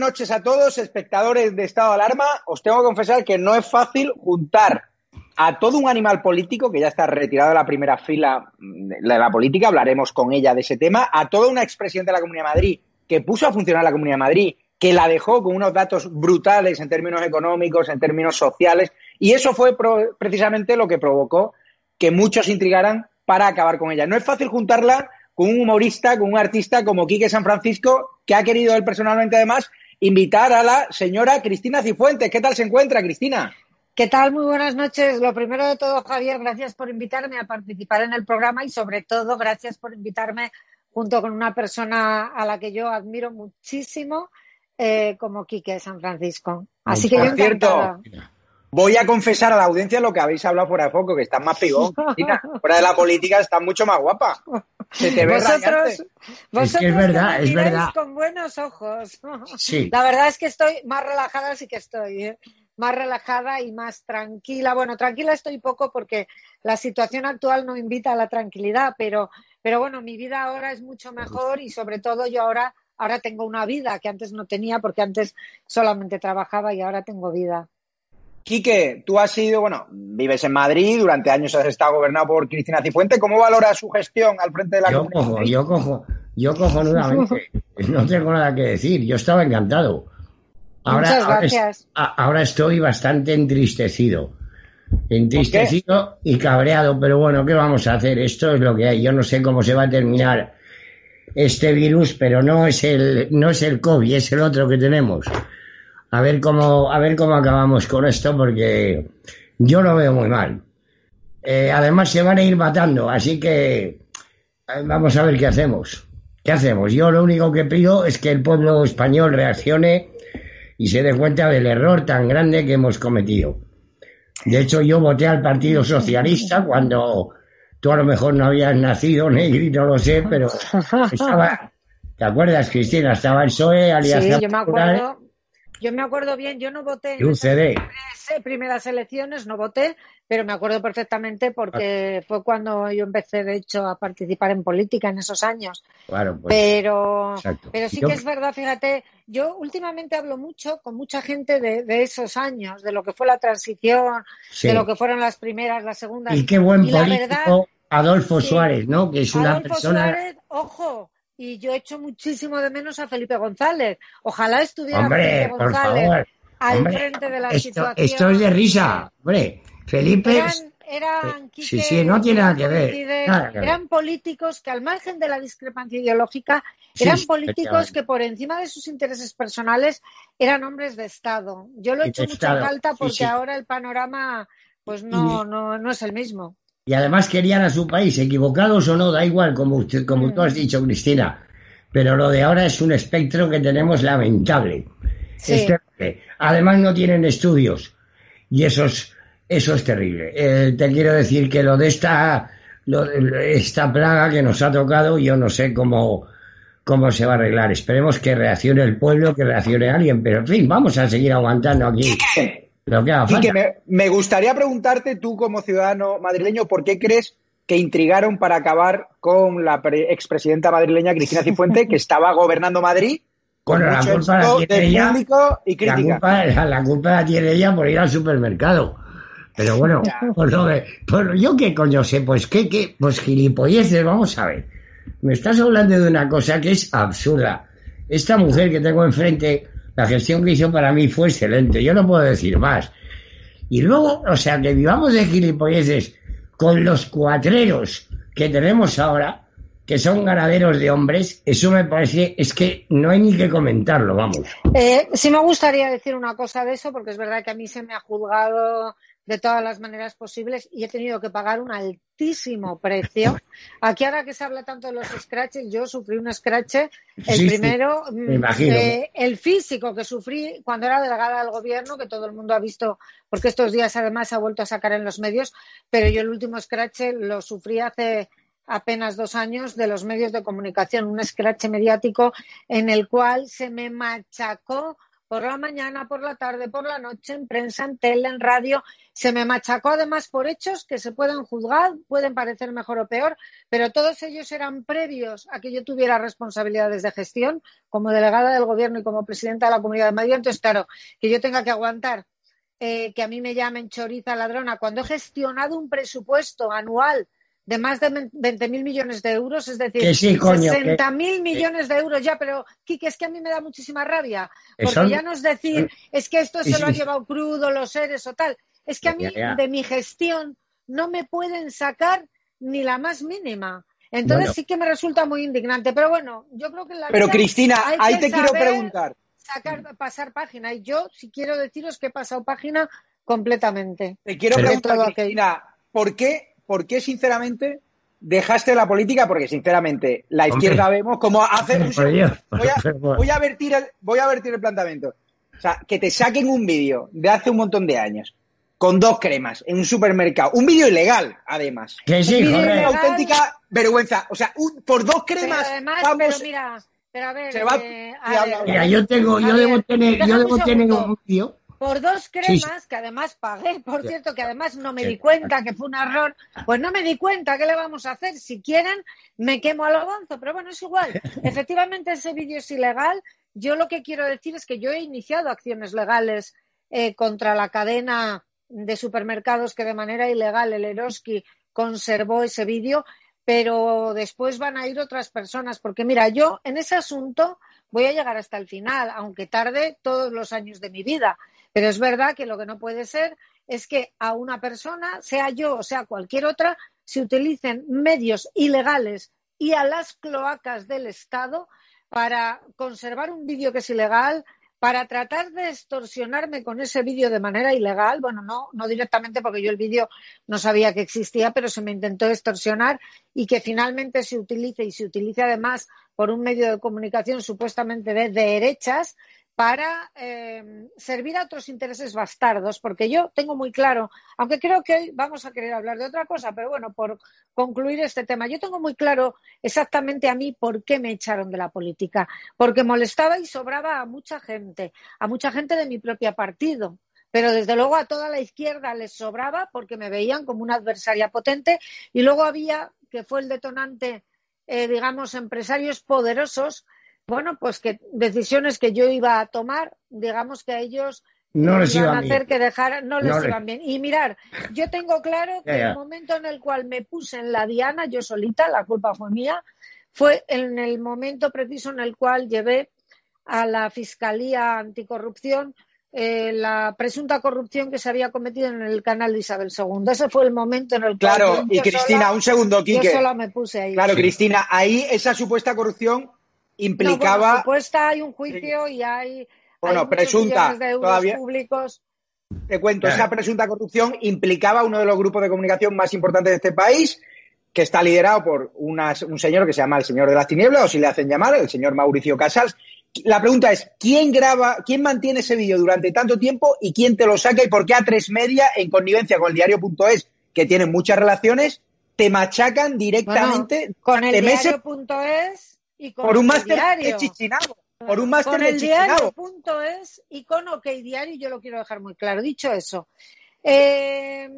noches a todos, espectadores de Estado de Alarma. Os tengo que confesar que no es fácil juntar a todo un animal político que ya está retirado de la primera fila de la política, hablaremos con ella de ese tema, a toda una expresidenta de la Comunidad de Madrid que puso a funcionar la Comunidad de Madrid, que la dejó con unos datos brutales en términos económicos, en términos sociales, y eso fue precisamente lo que provocó que muchos intrigaran para acabar con ella. No es fácil juntarla con un humorista, con un artista como Quique San Francisco, que ha querido él personalmente además invitar a la señora Cristina Cifuentes. ¿Qué tal se encuentra, Cristina? ¿Qué tal? Muy buenas noches. Lo primero de todo, Javier, gracias por invitarme a participar en el programa y sobre todo gracias por invitarme junto con una persona a la que yo admiro muchísimo, eh, como Quique San Francisco. Así que yo encantada. Voy a confesar a la audiencia lo que habéis hablado fuera de foco, que estás más pigón. fuera de la política estás mucho más guapa. Se te ve vosotros, vosotros es, verdad, es verdad. con buenos ojos. Sí. La verdad es que estoy más relajada, sí que estoy. ¿eh? Más relajada y más tranquila. Bueno, tranquila estoy poco porque la situación actual no invita a la tranquilidad, pero, pero bueno, mi vida ahora es mucho mejor y sobre todo yo ahora, ahora tengo una vida que antes no tenía porque antes solamente trabajaba y ahora tengo vida. Quique, tú has sido, bueno, vives en Madrid, durante años has estado gobernado por Cristina Cifuente. ¿Cómo valora su gestión al frente de la Yo cojo, yo cojo, yo cojo nuevamente. no tengo nada que decir. Yo estaba encantado. Ahora, Muchas gracias. Ahora, estoy bastante entristecido. Entristecido y cabreado, pero bueno, ¿qué vamos a hacer? Esto es lo que hay. Yo no sé cómo se va a terminar este virus, pero no es el, no es el COVID, es el otro que tenemos a ver cómo, a ver cómo acabamos con esto, porque yo lo veo muy mal. Eh, además se van a ir matando, así que eh, vamos a ver qué hacemos. ¿Qué hacemos? Yo lo único que pido es que el pueblo español reaccione y se dé cuenta del error tan grande que hemos cometido. De hecho, yo voté al Partido Socialista cuando tú a lo mejor no habías nacido, Negri, no lo sé, pero estaba... ¿Te acuerdas, Cristina? Estaba el PSOE, Alianza Sí, yo me acuerdo yo me acuerdo bien, yo no voté en las primeras elecciones, no voté, pero me acuerdo perfectamente porque fue cuando yo empecé, de hecho, a participar en política en esos años. Claro, pues, pero, pero sí que es verdad, fíjate, yo últimamente hablo mucho con mucha gente de, esos años, de lo que fue la transición, de lo que fueron las primeras, las segundas. Y qué buen político Adolfo Suárez, ¿no? Que es una Adolfo persona. Suárez, ojo, y yo echo muchísimo de menos a Felipe González. Ojalá estuviera Felipe González al frente de la esto, situación. Esto es de risa, hombre. Felipe. Eran, eran sí, sí, no tiene nada que, ver, Eran políticos que, al margen de la discrepancia ideológica, eran políticos que, por encima de sus intereses personales, eran hombres de Estado. Yo lo he hecho mucha falta porque ahora el panorama pues no, no, no es el mismo y además querían a su país, equivocados o no, da igual, como, usted, como tú has dicho, Cristina. Pero lo de ahora es un espectro que tenemos lamentable. además no tienen estudios y eso es, eso es terrible. Eh, te quiero decir que lo de esta, esta plaga que nos ha tocado, yo no sé cómo, cómo se va a arreglar. Esperemos que reaccione el pueblo, que reaccione alguien, pero en fin, vamos a seguir aguantando aquí. Y que me, gustaría preguntarte tú como ciudadano madrileño, ¿por qué crees que intrigaron para acabar con la expresidenta madrileña Cristina Cifuente, que estaba gobernando Madrid con la culpa la tiene ella, y crítica. La culpa, la, tiene ella por ir al supermercado. Pero bueno, pues pues yo qué coño sé, pues qué, qué, pues gilipolleces, vamos a ver. Me estás hablando de una cosa que es absurda. Esta mujer que tengo enfrente la gestión que hizo para mí fue excelente, yo no puedo decir más. Y luego, o sea, que vivamos de gilipolleces con los cuatreros que tenemos ahora, que son ganaderos de hombres, eso me parece, es que no hay ni que comentarlo, vamos. Eh, sí me gustaría decir una cosa de eso, porque es verdad que a mí se me ha juzgado de todas las maneras posibles y he tenido que pagar un altísimo precio. Aquí ahora que se habla tanto de los scratches, yo sufrí un scratch, el primero, mm, eh, el físico que sufrí cuando era delegada del gobierno, que todo el mundo ha visto, porque estos días además se ha vuelto a sacar en los medios, pero yo el último scratch lo sufrí hace apenas dos años de los medios de comunicación, un scratch mediático en el cual se me machacó por la mañana, por la tarde, por la noche, en prensa, en tele, en radio. Se me machacó además por hechos que se pueden juzgar, pueden parecer mejor o peor, pero todos ellos eran previos a que yo tuviera responsabilidades de gestión como delegada del gobierno y como presidenta de la Comunidad de Madrid. Entonces, claro, que yo tenga que aguantar eh, que a mí me llamen choriza ladrona cuando he gestionado un presupuesto anual de más de 20.000 millones de euros, es decir, 60.000 millones de euros ya, pero Kike, es que a mí me da muchísima rabia, porque ya no es decir, es que esto se lo ha llevado crudo los seres o tal, es que a mí de mi gestión no me pueden sacar ni la más mínima. Entonces sí que me resulta muy indignante, pero bueno, yo creo que la Pero Cristina, ahí te quiero preguntar. Sacar, pasar página y yo si quiero deciros que he pasado página completamente. Te quiero preguntar, Cristina, ¿por qué ¿por qué sinceramente dejaste la política? Porque sinceramente la izquierda vemos como hace un voy, a, vertir el, voy a vertir el planteamiento. O sea, que te saquen un vídeo de hace un montón de años con dos cremas en un supermercado. Un vídeo ilegal, además. Que sí, un vídeo auténtica vergüenza. O sea, por dos cremas. Pero mira, pero a ver, eh, mira, yo tengo, yo debo tener, yo debo tener un vídeo por dos cremas que además pagué, por cierto, que además no me di cuenta que fue un error, pues no me di cuenta, ¿qué le vamos a hacer? Si quieren, me quemo al avanzo, pero bueno, es igual. Efectivamente, ese vídeo es ilegal. Yo lo que quiero decir es que yo he iniciado acciones legales eh, contra la cadena de supermercados que de manera ilegal el Eroski conservó ese vídeo, pero después van a ir otras personas, porque mira, yo en ese asunto voy a llegar hasta el final, aunque tarde todos los años de mi vida. Pero es verdad que lo que no puede ser es que a una persona, sea yo o sea cualquier otra, se utilicen medios ilegales y a las cloacas del Estado para conservar un vídeo que es ilegal, para tratar de extorsionarme con ese vídeo de manera ilegal, bueno, no, no directamente porque yo el vídeo no sabía que existía, pero se me intentó extorsionar y que finalmente se utilice y se utilice además por un medio de comunicación supuestamente de derechas para eh, servir a otros intereses bastardos, porque yo tengo muy claro, aunque creo que hoy vamos a querer hablar de otra cosa, pero bueno, por concluir este tema, yo tengo muy claro exactamente a mí por qué me echaron de la política, porque molestaba y sobraba a mucha gente, a mucha gente de mi propio partido, pero desde luego a toda la izquierda les sobraba porque me veían como una adversaria potente y luego había, que fue el detonante, eh, digamos, empresarios poderosos bueno, pues que decisiones que yo iba a tomar, digamos que a ellos no les iban a hacer que dejaran, no les iban bien. Y mirar, yo tengo claro que el momento en el cual me puse en la diana, yo solita, la culpa fue mía, fue en el momento preciso en el cual llevé a la Fiscalía Anticorrupción eh, la presunta corrupción que se había cometido en el canal de Isabel II. Ese fue el momento en el cual. Claro, y Cristina, un segundo, Quique. Yo sola me puse ahí. Claro, Cristina, ahí esa supuesta corrupción implicaba. No, supuesta hay un juicio y hay. Bueno, presunta. todavía. públicos. Te cuento, esa presunta corrupción implicaba uno de los grupos de comunicación más importantes de este país, que está liderado por un señor que se llama el señor de las tinieblas, o si le hacen llamar, el señor Mauricio Casals. La pregunta es, ¿quién graba, quién mantiene ese vídeo durante tanto tiempo y quién te lo saca y por qué a tres media, en connivencia con el diario.es, que tienen muchas relaciones, te machacan directamente? con el diario.es por un máster chichinabo. Por un máster con el diario punto es y con OK Diario, yo lo quiero dejar muy claro. Dicho eso, eh,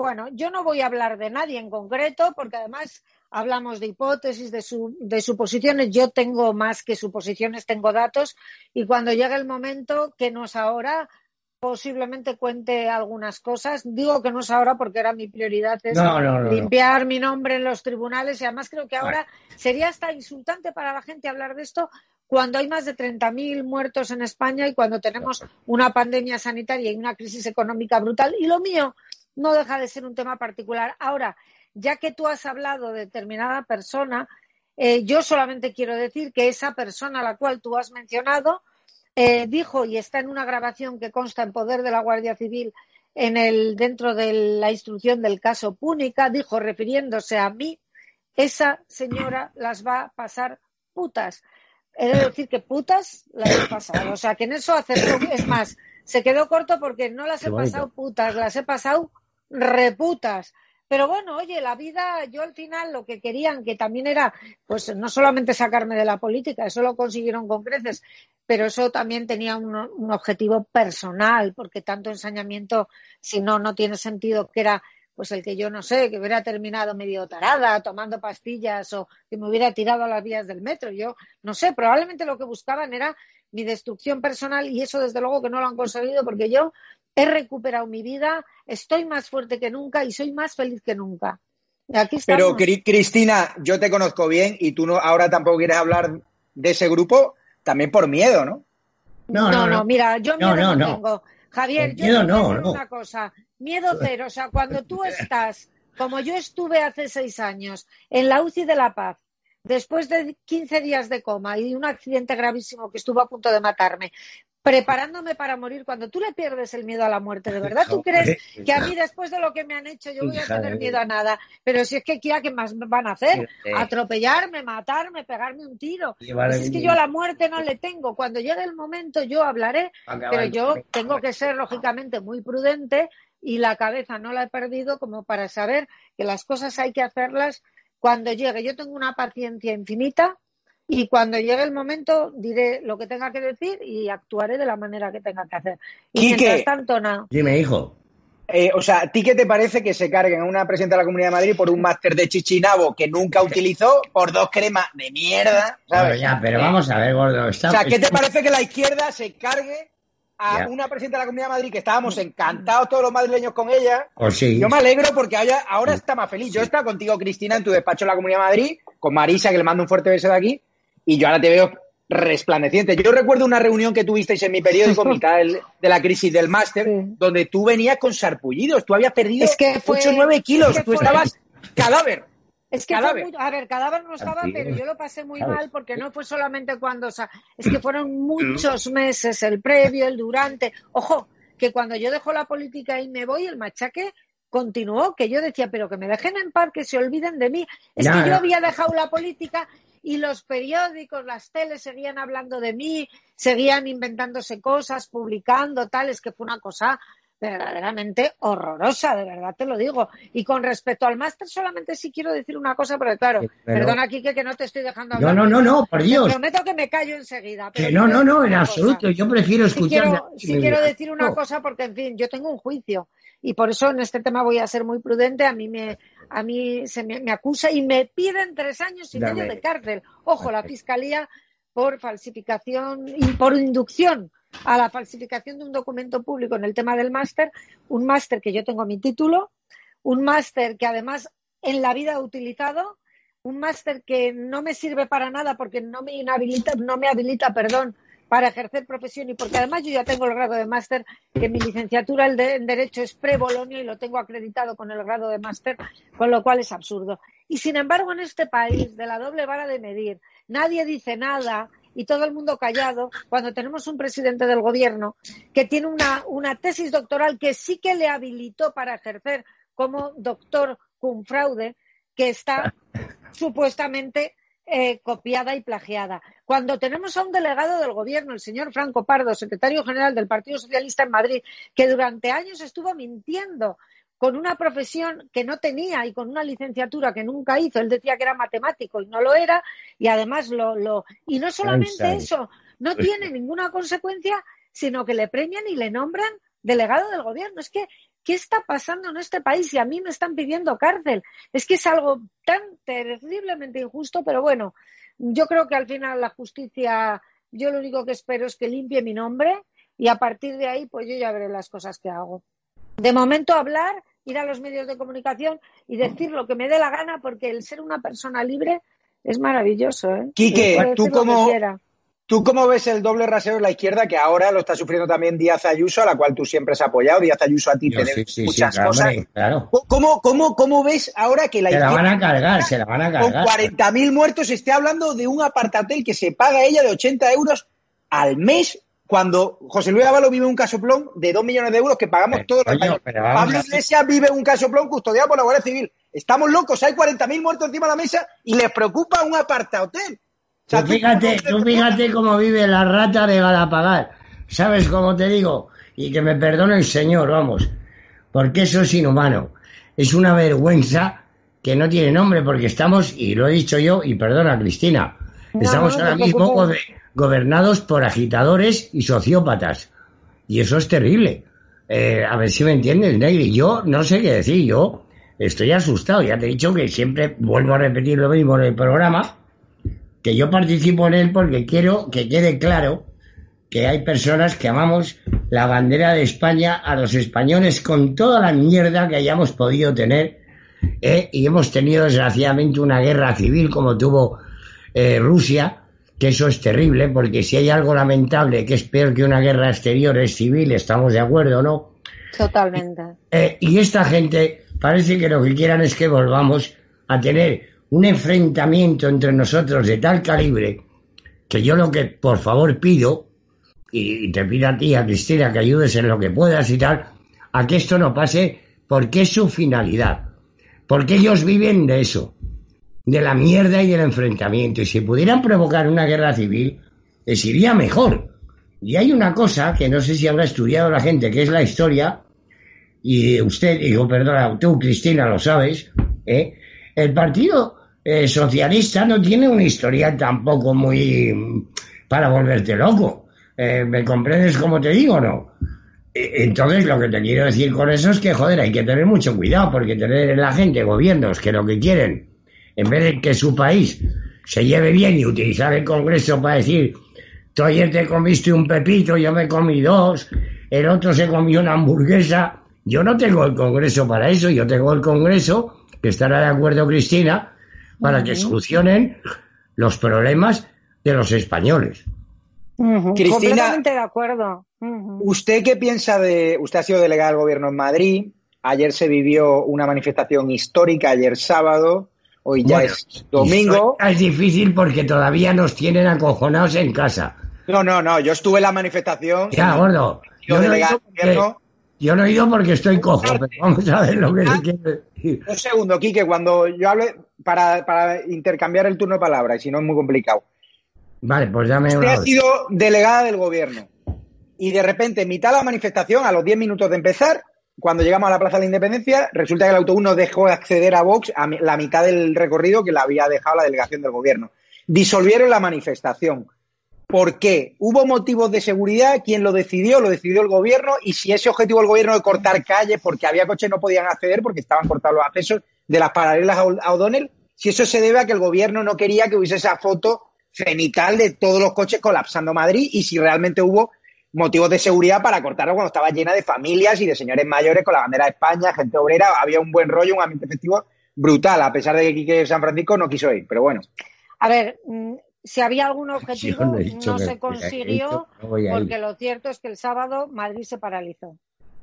bueno, yo no voy a hablar de nadie en concreto, porque además hablamos de hipótesis, de, su, de suposiciones. Yo tengo más que suposiciones, tengo datos, y cuando llegue el momento, que no es ahora, posiblemente cuente algunas cosas. Digo que no es ahora porque era mi prioridad es limpiar mi nombre en los tribunales y además creo que ahora sería hasta insultante para la gente hablar de esto cuando hay más de 30.000 muertos en España y cuando tenemos una pandemia sanitaria y una crisis económica brutal. Y lo mío no deja de ser un tema particular. Ahora, ya que tú has hablado de determinada persona, eh, yo solamente quiero decir que esa persona a la cual tú has mencionado eh, dijo, y está en una grabación que consta en poder de la Guardia Civil en el, dentro de la instrucción del caso Púnica, dijo, refiriéndose a mí, esa señora las va a pasar putas. He de decir que putas las he pasado. O sea, que en eso acertó. Es más, se quedó corto porque no las he pasado putas, las he pasado reputas. Pero bueno, oye, la vida, yo al final lo que querían, que también era, pues no solamente sacarme de la política, eso lo consiguieron con creces, pero eso también tenía un, un, objetivo personal, porque tanto ensañamiento, si no, no tiene sentido que era pues el que yo no sé, que hubiera terminado medio tarada, tomando pastillas o que me hubiera tirado a las vías del metro. Yo no sé, probablemente lo que buscaban era mi destrucción personal y eso desde luego que no lo han conseguido porque yo he recuperado mi vida, estoy más fuerte que nunca y soy más feliz que nunca. Pero Cristina, yo te conozco bien y tú no, ahora tampoco quieres hablar de ese grupo, también por miedo, ¿no? No, no, no, mira, yo miedo no, tengo. Javier, yo te voy una cosa. Miedo cero. O sea, cuando tú estás, como yo estuve hace seis años, en la UCI de La Paz, después de 15 días de coma y un accidente gravísimo que estuvo a punto de matarme, preparándome para morir, cuando tú le pierdes el miedo a la muerte, ¿de verdad tú crees que a mí después de lo que me han hecho yo voy a tener miedo a nada? Pero si es que ¿qué más van a hacer? Atropellarme, matarme, pegarme un tiro. Pues es que yo a la muerte no le tengo. Cuando llegue el momento yo hablaré, pero yo tengo que ser lógicamente muy prudente y la cabeza no la he perdido como para saber que las cosas hay que hacerlas cuando llegue. Yo tengo una paciencia infinita y cuando llegue el momento diré lo que tenga que decir y actuaré de la manera que tenga que hacer. Y mientras tanto, nada. Dime, hijo. Eh, o sea, ¿a ti qué te parece que se carguen a una presidenta de la Comunidad de Madrid por un máster de Chichinabo que nunca utilizó por dos cremas de mierda? Pero ya, pero vamos a ver, gordo. O sea, ¿qué te parece que la izquierda se cargue a una presidenta de la Comunidad de Madrid que estábamos encantados todos los madrileños con ella? Pues sí. Yo me alegro porque ahora, está más feliz. Yo estaba contigo, Cristina, en tu despacho en la Comunidad de Madrid, con Marisa, que le mando un fuerte beso de aquí, y yo ahora te veo resplandeciente. Yo recuerdo una reunión que tuvisteis en mi periódico, mitad de la crisis del máster, donde tú venías con sarpullidos, tú habías perdido es que 8 o 9 kilos, tú estabas cadáver. Es que cadáver. Fue a ver, cadáver no estaba, pero yo lo pasé muy mal porque no fue solamente cuando, o sea, es que fueron muchos meses, el previo, el durante. Ojo, que cuando yo dejo la política y me voy, el machaque continuó, que yo decía, pero que me dejen en paz, que se olviden de mí. Es que yo había dejado la política y los periódicos, las teles seguían hablando de mí, seguían inventándose cosas, publicando tales, que fue una cosa verdaderamente horrorosa, de verdad te lo digo. Y con respecto al máster, solamente sí quiero decir una cosa, porque claro, perdona, Kike, que no te estoy dejando hablar. No, no, no, no, por Dios. prometo que me callo enseguida. que no, no, no, en absoluto. Yo prefiero escuchar. Sí quiero, decir una cosa, porque, en fin, yo tengo un juicio y por eso en este tema voy a ser muy prudente. A mí me, a mí se me, acusa y me piden tres años y medio de cárcel. Ojo, la fiscalía por falsificación y por inducción a la falsificación de un documento público en el tema del máster, un máster que yo tengo mi título, un máster que además en la vida he utilizado, un máster que no me sirve para nada porque no me inhabilita, no me habilita, perdón, para ejercer profesión y porque además yo ya tengo el grado de máster, que mi licenciatura en Derecho es pre-Bolonio y lo tengo acreditado con el grado de máster, con lo cual es absurdo. Y sin embargo, en este país, de la doble vara de medir, nadie dice nada y todo el mundo callado cuando tenemos un presidente del gobierno que tiene una, una tesis doctoral que sí que le habilitó para ejercer como doctor con fraude, que está supuestamente eh, copiada y plagiada. Cuando tenemos a un delegado del gobierno, el señor Franco Pardo, secretario general del Partido Socialista en Madrid, que durante años estuvo mintiendo con una profesión que no tenía y con una licenciatura que nunca hizo. Él decía que era matemático y no lo era, y además lo. lo... Y no solamente eso, no tiene ninguna consecuencia, sino que le premian y le nombran delegado del gobierno. Es que ¿Qué está pasando en este país? Y a mí me están pidiendo cárcel. Es que es algo tan terriblemente injusto, pero bueno, yo creo que al final la justicia, yo lo único que espero es que limpie mi nombre y a partir de ahí, pues yo ya veré las cosas que hago. De momento hablar, ir a los medios de comunicación y decir lo que me dé la gana, porque el ser una persona libre es maravilloso. ¿eh? Quique, tú como, ¿Tú cómo ves el doble rasero de la izquierda que ahora lo está sufriendo también Díaz Ayuso, a la cual tú siempre has apoyado? Díaz Ayuso a ti te muchas cosas. ¿Cómo, cómo, cómo ves ahora que la izquierda... Se la van a cargar, se la van a cargar. Con 40.000 muertos esté hablando de un apartatel que se paga ella de 80 euros al mes cuando José Luis Ábalos vive un casoplón de 2 millones de euros que pagamos todos los años. Pablo Iglesias vive un casoplón custodiado por la Guardia Civil. Estamos locos, hay 40.000 muertos encima de la mesa y les preocupa un apartahotel fíjate, tú fíjate cómo vive la rata de Galapagar. ¿Sabes cómo te digo? Y que me perdone el Señor, vamos. Porque eso es inhumano. Es una vergüenza que no tiene nombre porque estamos, y lo he dicho yo, y perdona Cristina, Estamos ahora mismo gobernados por agitadores y sociópatas. Y eso es terrible. Eh, a ver si me entiendes, Negri. Yo no sé qué decir. Yo estoy asustado. Ya te he dicho que siempre vuelvo a repetir lo mismo en el programa, que yo participo en él porque quiero que quede claro que hay personas que amamos la bandera de España a los españoles con toda la mierda que hayamos podido tener ¿eh? y hemos tenido desgraciadamente una guerra civil como tuvo eh, Rusia, que eso es terrible porque si hay algo lamentable que es peor que una guerra exterior es civil, estamos de acuerdo, ¿no? Totalmente. Eh, y esta gente parece que lo que quieran es que volvamos a tener un enfrentamiento entre nosotros de tal calibre que yo lo que por favor pido, y te pido a ti, a Cristina, que ayudes en lo que puedas y tal, a que esto no pase porque es su finalidad. Porque ellos viven de eso, de la mierda y del enfrentamiento. Y si pudieran provocar una guerra civil, les iría mejor. Y hay una cosa que no sé si habrá estudiado la gente, que es la historia, y usted, digo, perdona, tú, Cristina, lo sabes, ¿eh? el Partido eh, Socialista no tiene una historia tampoco muy mm, para volverte loco. Eh, ¿Me comprendes como te digo o no? E, entonces, lo que te quiero decir con eso es que, joder, hay que tener mucho cuidado, porque tener en la gente gobiernos que lo que quieren, en vez de que su país se lleve bien y utilizar el Congreso para decir, tú ayer te comiste un pepito, yo me comí dos, el otro se comió una hamburguesa, yo no tengo el Congreso para eso, yo tengo el Congreso, que estará de acuerdo Cristina, para que solucionen los problemas de los españoles. Cristina, Completamente de acuerdo. ¿Usted qué piensa de... Usted ha sido delegada del gobierno en Madrid, ayer se vivió una manifestación histórica, ayer sábado, hoy ya es domingo. Es difícil porque todavía nos tienen acojonados en casa. No, no, no, yo estuve en la manifestación. Ya, gordo. Yo, gobierno, yo no he ido porque estoy cojo, pero vamos a ver lo que se quiere decir. Un segundo, Quique, cuando yo hable, para, intercambiar el turno de palabra, y si no es muy complicado. Vale, pues ya me... Usted ha sido delegada del gobierno y de repente, en mitad de la manifestación, a los 10 minutos de empezar, cuando llegamos a la Plaza de la Independencia, resulta que el autobús no dejó acceder a Vox a la mitad del recorrido que le había dejado la delegación del gobierno. Disolvieron la manifestación. ¿Por qué? ¿Hubo motivos de seguridad? ¿Quién lo decidió? ¿Lo decidió el gobierno? Y si ese objetivo del gobierno de cortar calles porque había coches no podían acceder porque estaban cortados los accesos de las paralelas a O'Donnell, si eso se debe a que el gobierno no quería que hubiese esa foto cenital de todos los coches colapsando Madrid y si realmente hubo motivos de seguridad para cortarlo cuando estaba llena de familias y de señores mayores con la bandera de España, gente obrera, había un buen rollo, un ambiente festivo brutal, a pesar de que Quique San Francisco no quiso ir, pero bueno. A ver, mm, si había algún objetivo, no, se consiguió, porque lo cierto es que el sábado Madrid se paralizó.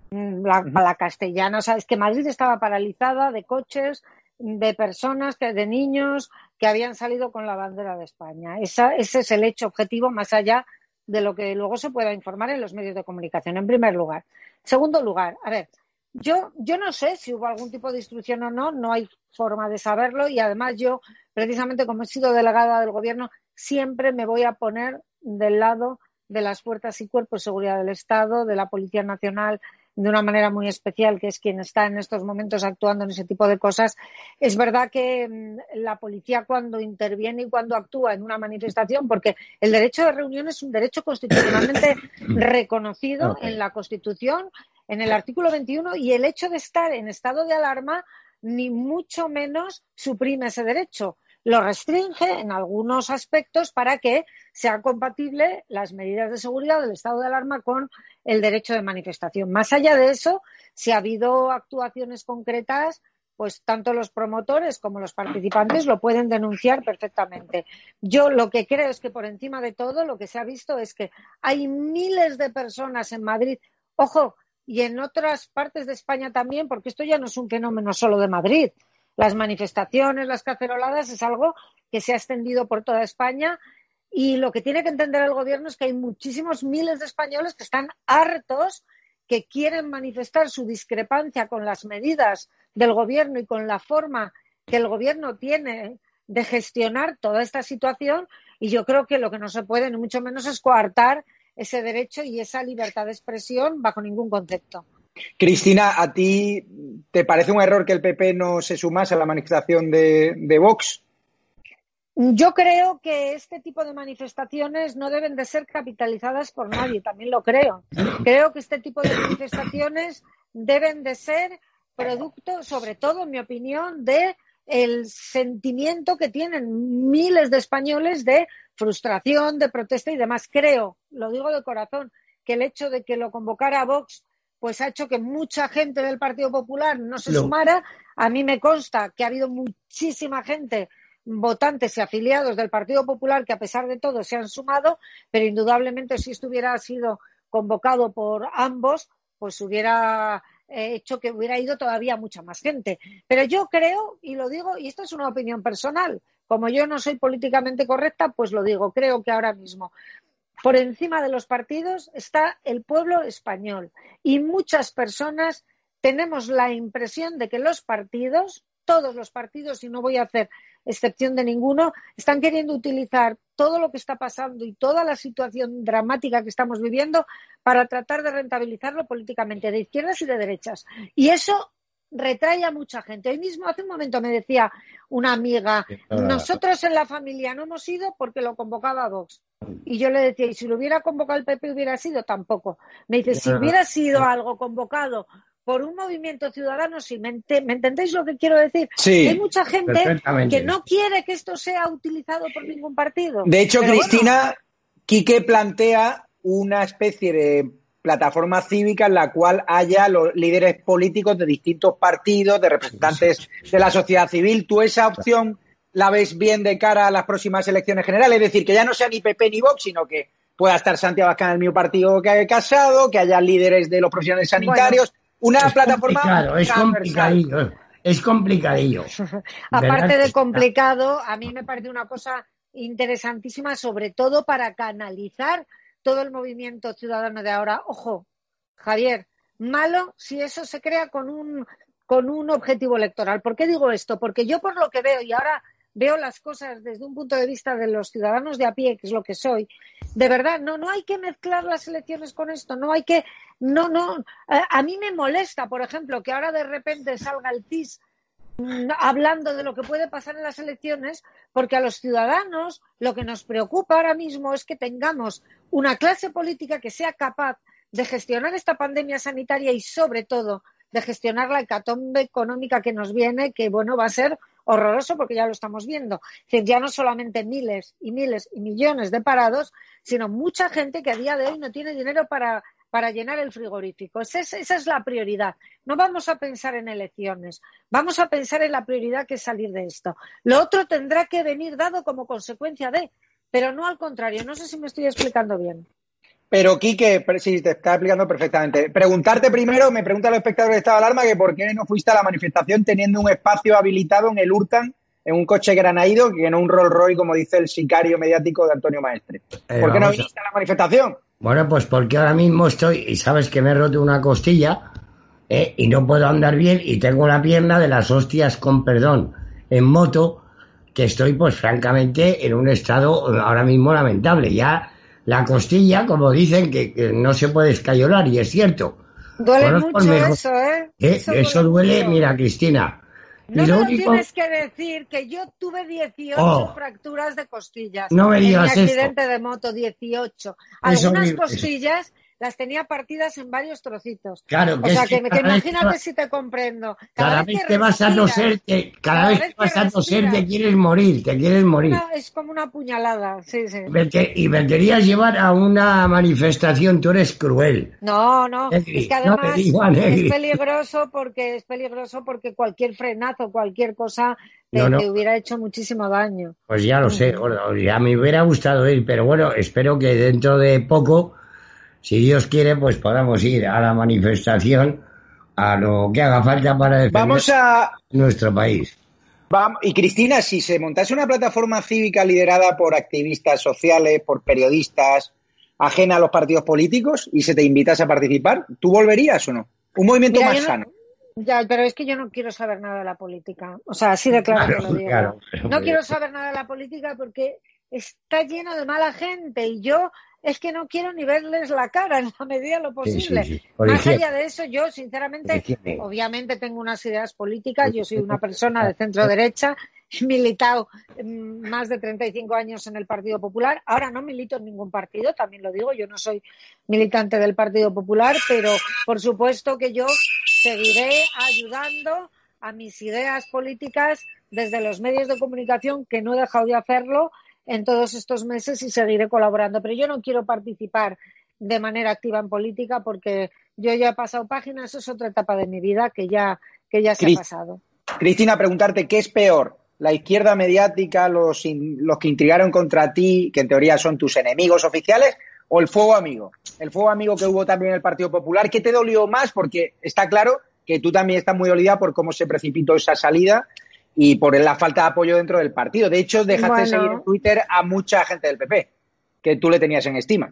Mm, la, castellana, o sea, es que Madrid estaba paralizada de coches, de personas, de niños que habían salido con la bandera de España. ese es el hecho objetivo, más allá de lo que luego se pueda informar en los medios de comunicación, en primer lugar. Segundo lugar, a ver, yo, yo no sé si hubo algún tipo de instrucción o no, no hay forma de saberlo y además yo, precisamente como he sido delegada del Gobierno, siempre me voy a poner del lado de las fuerzas y cuerpos de seguridad del Estado, de la Policía Nacional, de una manera muy especial, que es quien está en estos momentos actuando en ese tipo de cosas. Es verdad que mm, la policía cuando interviene y cuando actúa en una manifestación, porque el derecho de reunión es un derecho constitucionalmente reconocido en la Constitución, en el artículo 21, y el hecho de estar en estado de alarma ni mucho menos suprime ese derecho lo restringe en algunos aspectos para que sean compatibles las medidas de seguridad del estado de alarma con el derecho de manifestación. Más allá de eso, si ha habido actuaciones concretas, pues tanto los promotores como los participantes lo pueden denunciar perfectamente. Yo lo que creo es que por encima de todo lo que se ha visto es que hay miles de personas en Madrid, ojo, y en otras partes de España también, porque esto ya no es un fenómeno solo de Madrid las manifestaciones, las caceroladas, es algo que se ha extendido por toda España y lo que tiene que entender el gobierno es que hay muchísimos miles de españoles que están hartos, que quieren manifestar su discrepancia con las medidas del gobierno y con la forma que el gobierno tiene de gestionar toda esta situación y yo creo que lo que no se puede ni mucho menos es coartar ese derecho y esa libertad de expresión bajo ningún concepto. Cristina, ¿a ti te parece un error que el PP no se sumase a la manifestación de, Vox? Yo creo que este tipo de manifestaciones no deben de ser capitalizadas por nadie, también lo creo. Creo que este tipo de manifestaciones deben de ser producto, sobre todo, en mi opinión, de sentimiento que tienen miles de españoles de frustración, de protesta y demás. Creo, lo digo de corazón, que el hecho de que lo convocara Vox pues ha hecho que mucha gente del Partido Popular no se sumara. A mí me consta que ha habido muchísima gente votantes y afiliados del Partido Popular que a pesar de todo se han sumado, pero indudablemente si esto hubiera sido convocado por ambos, pues hubiera eh, hecho que hubiera ido todavía mucha más gente. Pero yo creo, y lo digo, y esto es una opinión personal, como yo no soy políticamente correcta, pues lo digo, creo que ahora mismo por encima de los partidos está el pueblo español y muchas personas tenemos la impresión de que los partidos, todos los partidos, y no voy a hacer excepción de ninguno, están queriendo utilizar todo lo que está pasando y toda la situación dramática que estamos viviendo para tratar de rentabilizarlo políticamente, de izquierdas y de derechas. Y eso retrae a mucha gente. Hoy mismo, hace un momento, me decía una amiga, nosotros en la familia no hemos ido porque lo convocaba Vox. Y yo le decía, y si lo hubiera convocado el PP hubiera sido tampoco. Me dice, si hubiera sido algo convocado por un movimiento ciudadano, si me, entendéis lo que quiero decir, sí, hay mucha gente que no quiere que esto sea utilizado por ningún partido. De hecho, Cristina, Quique plantea una especie de plataforma cívica en la cual haya los líderes políticos de distintos partidos, de representantes de la sociedad civil. ¿Tú esa opción la ves bien de cara a las próximas elecciones generales? Es decir, que ya no sea ni PP ni Vox, sino que pueda estar Santiago Abascal en el mismo partido que ha Casado, que haya líderes de los profesionales sanitarios. una plataforma. Complicado, es complicadillo. Es complicadillo. Aparte de complicado, a mí me parece una cosa interesantísima, sobre todo para canalizar todo el movimiento ciudadano de ahora. Ojo, Javier, malo si eso se crea con un, con un objetivo electoral. ¿Por qué digo esto? Porque yo por lo que veo y ahora veo las cosas desde un punto de vista de los ciudadanos de a pie, que es lo que soy, de verdad, no, no hay que mezclar las elecciones con esto, no hay que, no, no, a mí me molesta, por ejemplo, que ahora de repente salga el CIS hablando de lo que puede pasar en las elecciones, porque a los ciudadanos lo que nos preocupa ahora mismo es que tengamos una clase política que sea capaz de gestionar esta pandemia sanitaria y, sobre todo, de gestionar la hecatombe económica que nos viene, que, bueno, va a ser horroroso porque ya lo estamos viendo. ya no solamente miles y miles y millones de parados, sino mucha gente que a día de hoy no tiene dinero para para llenar el frigorífico. Esa es, la prioridad. No vamos a pensar en elecciones, vamos a pensar en la prioridad que es salir de esto. Lo otro tendrá que venir dado como consecuencia de, pero no al contrario. No sé si me estoy explicando bien. Pero, Quique, sí, te está explicando perfectamente. Preguntarte primero, me pregunta el espectador de estado de alarma que por qué no fuiste a la manifestación teniendo un espacio habilitado en el Urtan en un coche granaído que no un Rolls Royce, como dice el sicario mediático de Antonio Maestre. Eh, ¿Por qué no viniste a la manifestación? Bueno, pues porque ahora mismo estoy, y sabes que me he roto una costilla, eh, y no puedo andar bien, y tengo la pierna de las hostias, con perdón, en moto, que estoy, pues francamente, en un estado ahora mismo lamentable. Ya la costilla, como dicen, que, no se puede escayolar, y es cierto. Duele mucho eso, ¿eh? ¿eh? Eso, duele, mira, Cristina. No me lo tienes que decir que yo tuve 18 fracturas de costillas. No me digas en mi accidente de moto, 18. Algunas costillas las tenía partidas en varios trocitos. Claro, que o sea, que, imagínate si te comprendo. Cada, vez, que, vas a toser, te, cada, vez que vas a toser te quieres morir, te quieres morir. es como una puñalada, sí, sí. y me querías llevar a una manifestación, tú eres cruel. No, no, es que además es peligroso porque es peligroso porque cualquier frenazo, cualquier cosa te, hubiera hecho muchísimo daño. Pues ya lo sé, gordo, ya me hubiera gustado ir, pero bueno, espero que dentro de poco si Dios quiere, pues podamos ir a la manifestación, a lo que haga falta para defender Vamos a... nuestro país. Y Cristina, si se montase una plataforma cívica liderada por activistas sociales, por periodistas, ajena a los partidos políticos, y se te invitase a participar, ¿tú volverías o no? Un movimiento más sano. Ya, pero es que yo no quiero saber nada de la política. O sea, así de claro, que lo digo. no quiero saber nada de la política porque está lleno de mala gente y yo es que no quiero ni verles la cara en la medida de lo posible. Más allá de eso, yo sinceramente, obviamente tengo unas ideas políticas, yo soy una persona de centro derecha militado mm, más de 35 años en el Partido Popular. Ahora no milito en ningún partido, también lo digo, yo no soy militante del Partido Popular, pero por supuesto que yo seguiré ayudando a mis ideas políticas desde los medios de comunicación, que no he dejado de hacerlo en todos estos meses y seguiré colaborando. Pero yo no quiero participar de manera activa en política porque yo ya he pasado páginas, eso es otra etapa de mi vida que ya, que ya se ha pasado. Cristina, preguntarte, ¿qué es peor? ¿La izquierda mediática, los, los que intrigaron contra ti, que en teoría son tus enemigos oficiales, o el fuego amigo? El fuego amigo que hubo también en el Partido Popular, ¿qué te dolió más? Porque está claro que tú también estás muy dolida por cómo se precipitó esa salida y por la falta de apoyo dentro del partido. De hecho, dejaste de seguir en Twitter a mucha gente del PP, que tú le tenías en estima.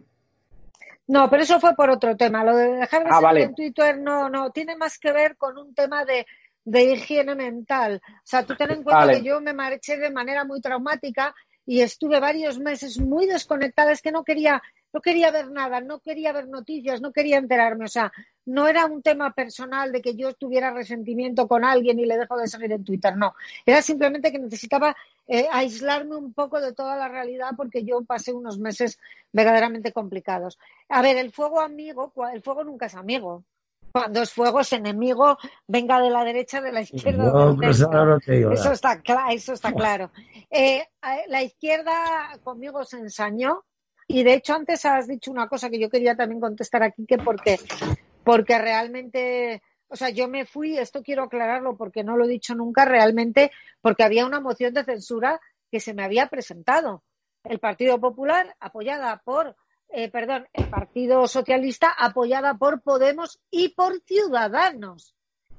No, pero eso fue por otro tema. Lo de dejar de ah, seguir en Twitter no, no, tiene más que ver con un tema de, higiene mental. O sea, tú ten en cuenta que yo me marché de manera muy traumática y estuve varios meses muy desconectada, es que no quería, no quería ver nada, no quería ver noticias, no quería enterarme, o sea, no era un tema personal de que yo tuviera resentimiento con alguien y le dejo de seguir en Twitter, no, era simplemente que necesitaba eh, aislarme un poco de toda la realidad porque yo pasé unos meses verdaderamente complicados. A ver, el fuego amigo, el fuego nunca es amigo, cuando es fuego es enemigo, venga de la derecha, de la izquierda. Pues eso, está eso está claro. Eh, la izquierda conmigo se ensañó y de hecho antes has dicho una cosa que yo quería también contestar aquí, que porque, porque realmente, o sea, yo me fui, esto quiero aclararlo porque no lo he dicho nunca, realmente porque había una moción de censura que se me había presentado. El Partido Popular, apoyada por eh, perdón, el Partido Socialista apoyada por Podemos y por Ciudadanos.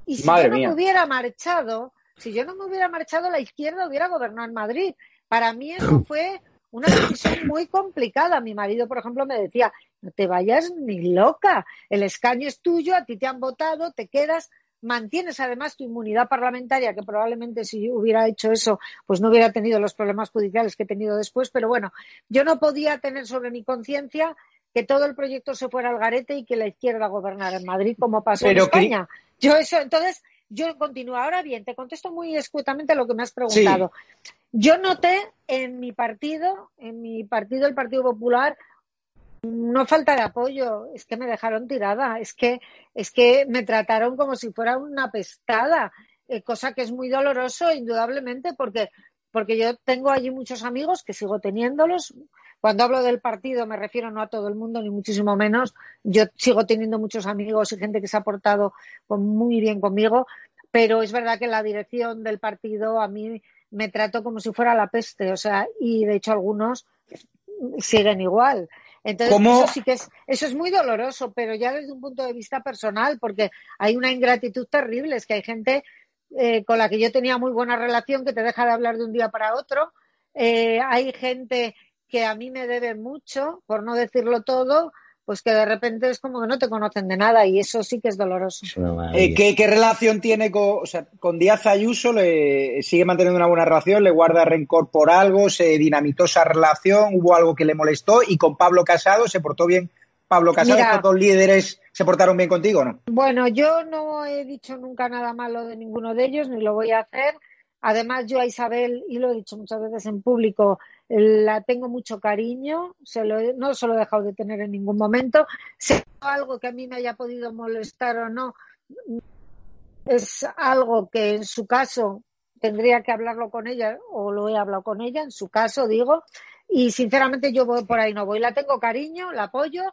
Y si yo no me hubiera marchado, si yo no me hubiera marchado, la izquierda hubiera gobernado en Madrid. Para mí eso fue una decisión muy complicada. Mi marido, por ejemplo, me decía, no te vayas ni loca, el escaño es tuyo, a ti te han votado, te quedas mantienes además tu inmunidad parlamentaria, que probablemente si hubiera hecho eso, pues no hubiera tenido los problemas judiciales que he tenido después, pero bueno, yo no podía tener sobre mi conciencia que todo el proyecto se fuera al garete y que la izquierda gobernara en Madrid como pasó en España. Yo eso, entonces, yo continúo. Ahora bien, te contesto muy escuetamente lo que me has preguntado. Yo noté en mi partido, en mi partido, el Partido Popular, no falta de apoyo, es que me dejaron tirada, es que, es que me trataron como si fuera una pestada, eh, cosa que es muy doloroso, indudablemente, porque, porque yo tengo allí muchos amigos que sigo teniéndolos. Cuando hablo del partido me refiero no a todo el mundo, ni muchísimo menos. Yo sigo teniendo muchos amigos y gente que se ha portado muy bien conmigo, pero es verdad que la dirección del partido a mí me trato como si fuera la peste, o sea, y de hecho algunos siguen igual. Entonces, eso sí que es, eso es muy doloroso, pero ya desde un punto de vista personal, porque hay una ingratitud terrible, es que hay gente eh, con la que yo tenía muy buena relación que te deja de hablar de un día para otro, eh, hay gente que a mí me debe mucho, por no decirlo todo, pues que de repente es como que no te conocen de nada y eso sí que es doloroso. Eh, ¿qué, relación tiene con, o sea, con Díaz Ayuso? ¿Le sigue manteniendo una buena relación? ¿Le guarda rencor por algo? ¿Se dinamitó esa relación? ¿Hubo algo que le molestó? ¿Y con Pablo Casado se portó bien? Pablo Casado, Mira, ¿todos los líderes se portaron bien contigo o no? Bueno, yo no he dicho nunca nada malo de ninguno de ellos, ni lo voy a hacer. Además, yo a Isabel, y lo he dicho muchas veces en público, la tengo mucho cariño, se lo, no se lo he dejado de tener en ningún momento. Si algo que a mí me haya podido molestar o no, es algo que en su caso tendría que hablarlo con ella o lo he hablado con ella, en su caso digo, y sinceramente yo voy por ahí no voy. La tengo cariño, la apoyo,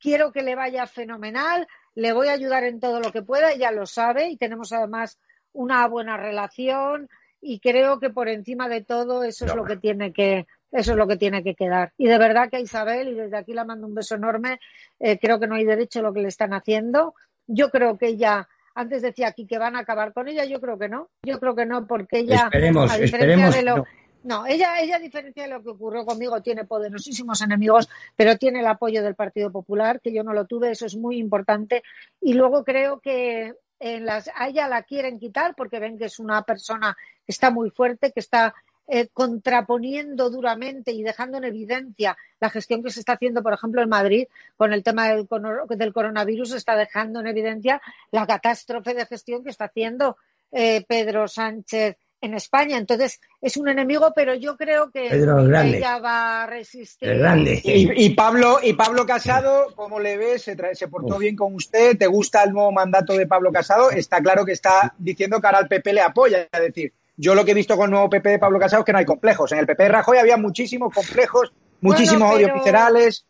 quiero que le vaya fenomenal, le voy a ayudar en todo lo que pueda, ella lo sabe y tenemos además una buena relación y creo que por encima de todo eso es lo que tiene que eso es lo que tiene que quedar. Y de verdad que a Isabel, y desde aquí la mando un beso enorme, eh, creo que no hay derecho a lo que le están haciendo. Yo creo que ella, antes decía aquí que van a acabar con ella, yo creo que no. Yo creo que no, porque ella, a diferencia de lo, no. ella, ella, a diferencia de lo que ocurrió conmigo, tiene poderosísimos enemigos, pero tiene el apoyo del Partido Popular, que yo no lo tuve, eso es muy importante. Y luego creo que en las, a ella la quieren quitar porque ven que es una persona que está muy fuerte, que está eh, contraponiendo duramente y dejando en evidencia la gestión que se está haciendo, por ejemplo, en Madrid con el tema del, del coronavirus, está dejando en evidencia la catástrofe de gestión que está haciendo eh, Pedro Sánchez en España. Entonces, es un enemigo, pero yo creo que ella va a resistir. grande. Y, Pablo, y Pablo Casado, ¿cómo le ves? ¿Se, se portó bien con usted? ¿Te gusta el nuevo mandato de Pablo Casado? Está claro que está diciendo que ahora el PP le apoya. Es decir, yo lo que he visto con el nuevo PP de Pablo Casado es que no hay complejos. En el PP de Rajoy había muchísimos complejos, muchísimos odios viscerales.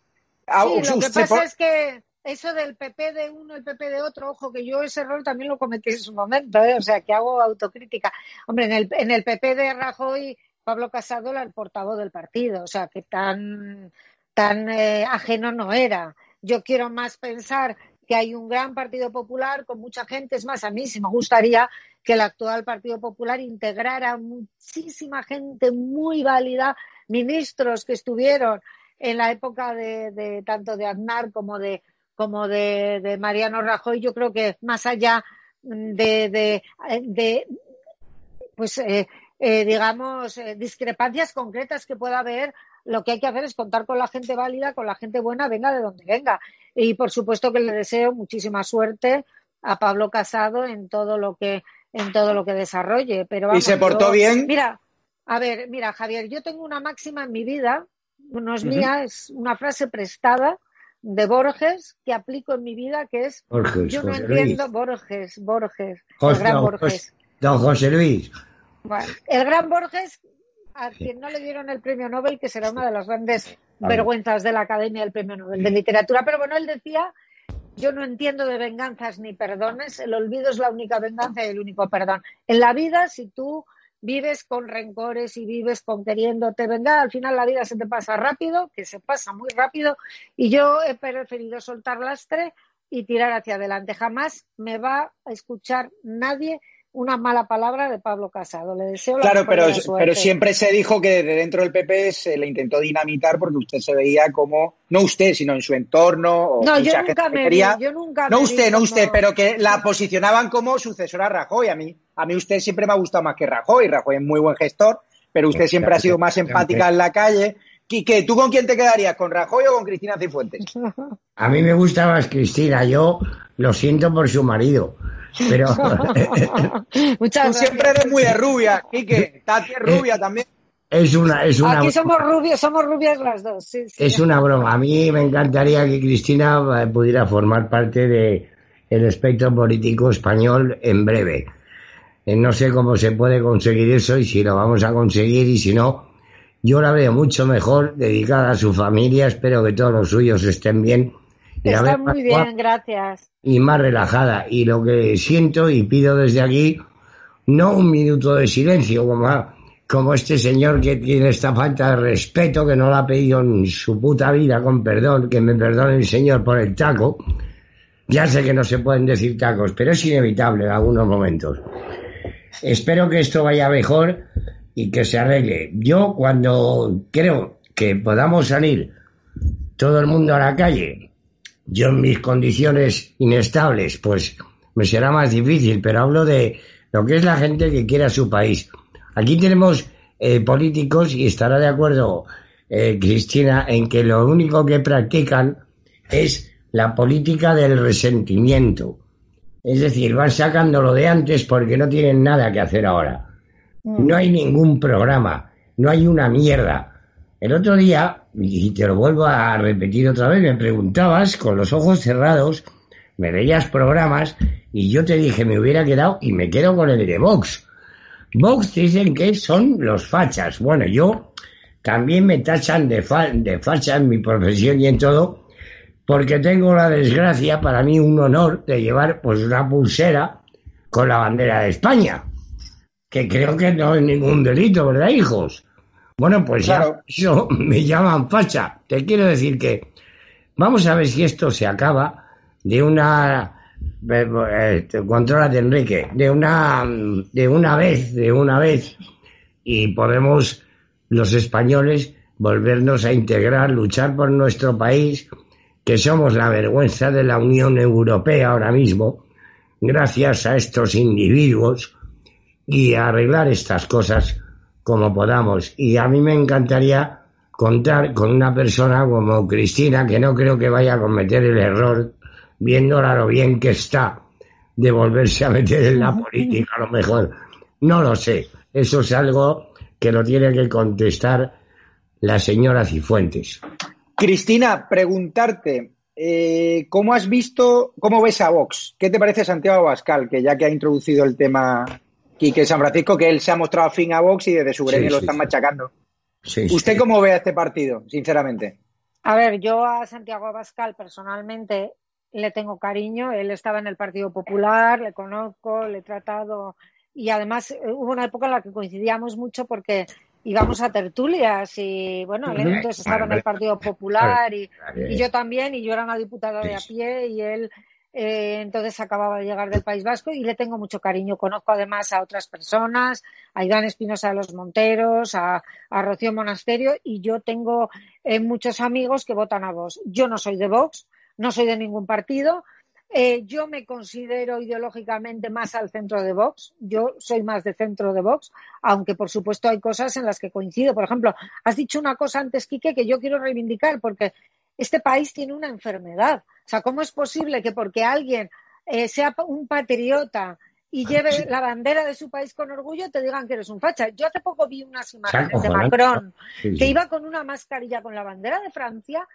lo que pasa es que eso del PP de uno, el PP de otro, ojo, que yo ese error también lo cometí en su momento, ¿eh? o sea, que hago autocrítica. Hombre, en el, en el PP de Rajoy, Pablo Casado era el portavoz del partido, o sea, que tan, tan eh, ajeno no era. Yo quiero más pensar que hay un gran Partido Popular con mucha gente. Es más, a mí sí me gustaría que el actual Partido Popular integrara muchísima gente muy válida, ministros que estuvieron en la época de, tanto de Aznar como de como de, Mariano Rajoy, yo creo que más allá de, de, pues eh, eh, digamos, eh, discrepancias concretas que pueda haber, lo que hay que hacer es contar con la gente válida, con la gente buena, venga de donde venga. Y por supuesto que le deseo muchísima suerte a Pablo Casado en todo lo que en todo lo que desarrolle. Pero ¿Y se portó bien? Mira, a ver, mira, Javier, yo tengo una máxima en mi vida, no es mía, es una frase prestada de Borges que aplico en mi vida, que es yo no entiendo Borges, Borges, el gran Borges. Don José Luis. el gran Borges, a quien no le dieron el premio Nobel, que será una de las grandes vergüenzas de la Academia del Premio Nobel de Literatura, pero bueno, él decía, yo no entiendo de venganzas ni perdones, el olvido es la única venganza y el único perdón. En la vida, si tú vives con rencores y vives con queriéndote vengar, al final la vida se te pasa rápido, que se pasa muy rápido, y yo he preferido soltar lastre y tirar hacia adelante. Jamás me va a escuchar nadie una mala palabra de Pablo Casado. Le deseo la Claro, pero, pero siempre se dijo que de dentro del PP se le intentó dinamitar porque usted se veía como, no usted, sino en su entorno. no, yo nunca, me yo nunca No usted, no usted, pero que la posicionaban como sucesora a Rajoy. A mí, a mí usted siempre me ha gustado más que Rajoy. Rajoy es muy buen gestor, pero usted siempre ha sido más empática en la calle. Quique, ¿tú con quién te quedarías? ¿Con Rajoy o con Cristina Cifuentes? A mí me gusta más Cristina. Yo lo siento por su marido. Pero. Tú siempre eres muy de rubia, Quique. Tati es rubia también. Es una, es una. Aquí somos rubios, somos rubias las dos. Es una broma. A mí me encantaría que Cristina eh, pudiera formar parte de el espectro político español en breve. Eh, no sé cómo se puede conseguir eso y si lo vamos a conseguir y si no, yo la veo mucho mejor dedicada a su familia. Espero que todos los suyos estén bien Está muy bien, gracias. Y más relajada. Y lo que siento y pido desde aquí, no un minuto de silencio, como, como este señor que tiene esta falta de respeto, que no la ha pedido en su puta vida, con perdón, que me perdone el señor por el taco. Ya sé que no se pueden decir tacos, pero es inevitable en algunos momentos. Espero que esto vaya mejor y que se arregle. Yo cuando creo que podamos salir todo el mundo a la calle yo en mis condiciones inestables, pues me será más difícil, pero hablo de lo que es la gente que quiere a su país. Aquí tenemos eh, políticos y estará de acuerdo eh, Cristina en que lo único que practican es la política del resentimiento. Es decir, van sacando lo de antes porque no tienen nada que hacer ahora. Mm. No hay ningún programa, no hay una mierda. El otro día, y te lo vuelvo a repetir otra vez, me preguntabas con los ojos cerrados, me veías programas y yo te dije me hubiera quedado y me quedo con el de Vox. Vox dicen que son los fachas. Bueno, yo también me tachan de, de facha en mi profesión y en todo, porque tengo la desgracia, para mí un honor, de llevar pues una pulsera con la bandera de España, que creo que no es ningún delito, ¿verdad, hijos? Bueno, pues ya eso me llaman facha. Te quiero decir que vamos a ver si esto se acaba de una eh, de Enrique, de una de una vez, de una vez y podemos los españoles volvernos a integrar, luchar por nuestro país, que somos la vergüenza de la Unión Europea ahora mismo, gracias a estos individuos y arreglar estas cosas como podamos. Y a mí me encantaría contar con una persona como Cristina, que no creo que vaya a cometer el error, viéndola lo bien que está, de volverse a meter en la política a lo mejor. No lo sé. Eso es algo que lo tiene que contestar la señora Cifuentes. Cristina, preguntarte, eh, ¿cómo has visto, cómo ves a Vox? ¿Qué te parece Santiago Abascal, que ya que ha introducido el tema Quique San Francisco, que él se ha mostrado afín a Vox y desde su gremio lo están machacando? ¿Usted cómo ve a este partido, sinceramente? A ver, yo a Santiago Abascal personalmente le tengo cariño. Él estaba en el Partido Popular, le conozco, le he tratado. Y además eh, hubo una época en la que coincidíamos mucho porque íbamos a tertulias y bueno, él entonces estaba en el Partido Popular y, yo también, y yo era una diputada de a pie y él eh, entonces acababa de llegar del País Vasco y le tengo mucho cariño. Conozco además a otras personas, a Iván Espinosa de los Monteros, a, Rocío Monasterio y yo tengo eh, muchos amigos que votan a Vox. Yo no soy de Vox, no soy de ningún partido. Eh, yo me considero ideológicamente más al centro de Vox. Yo soy más de centro de Vox, aunque por supuesto hay cosas en las que coincido. Por ejemplo, has dicho una cosa antes, Quique, que yo quiero reivindicar, porque este país tiene una enfermedad. O sea, ¿cómo es posible que porque alguien eh, sea un patriota y ah, lleve la bandera de su país con orgullo, te digan que eres un facha. Yo hace poco vi unas imágenes de Macron que iba con una mascarilla con la bandera de Francia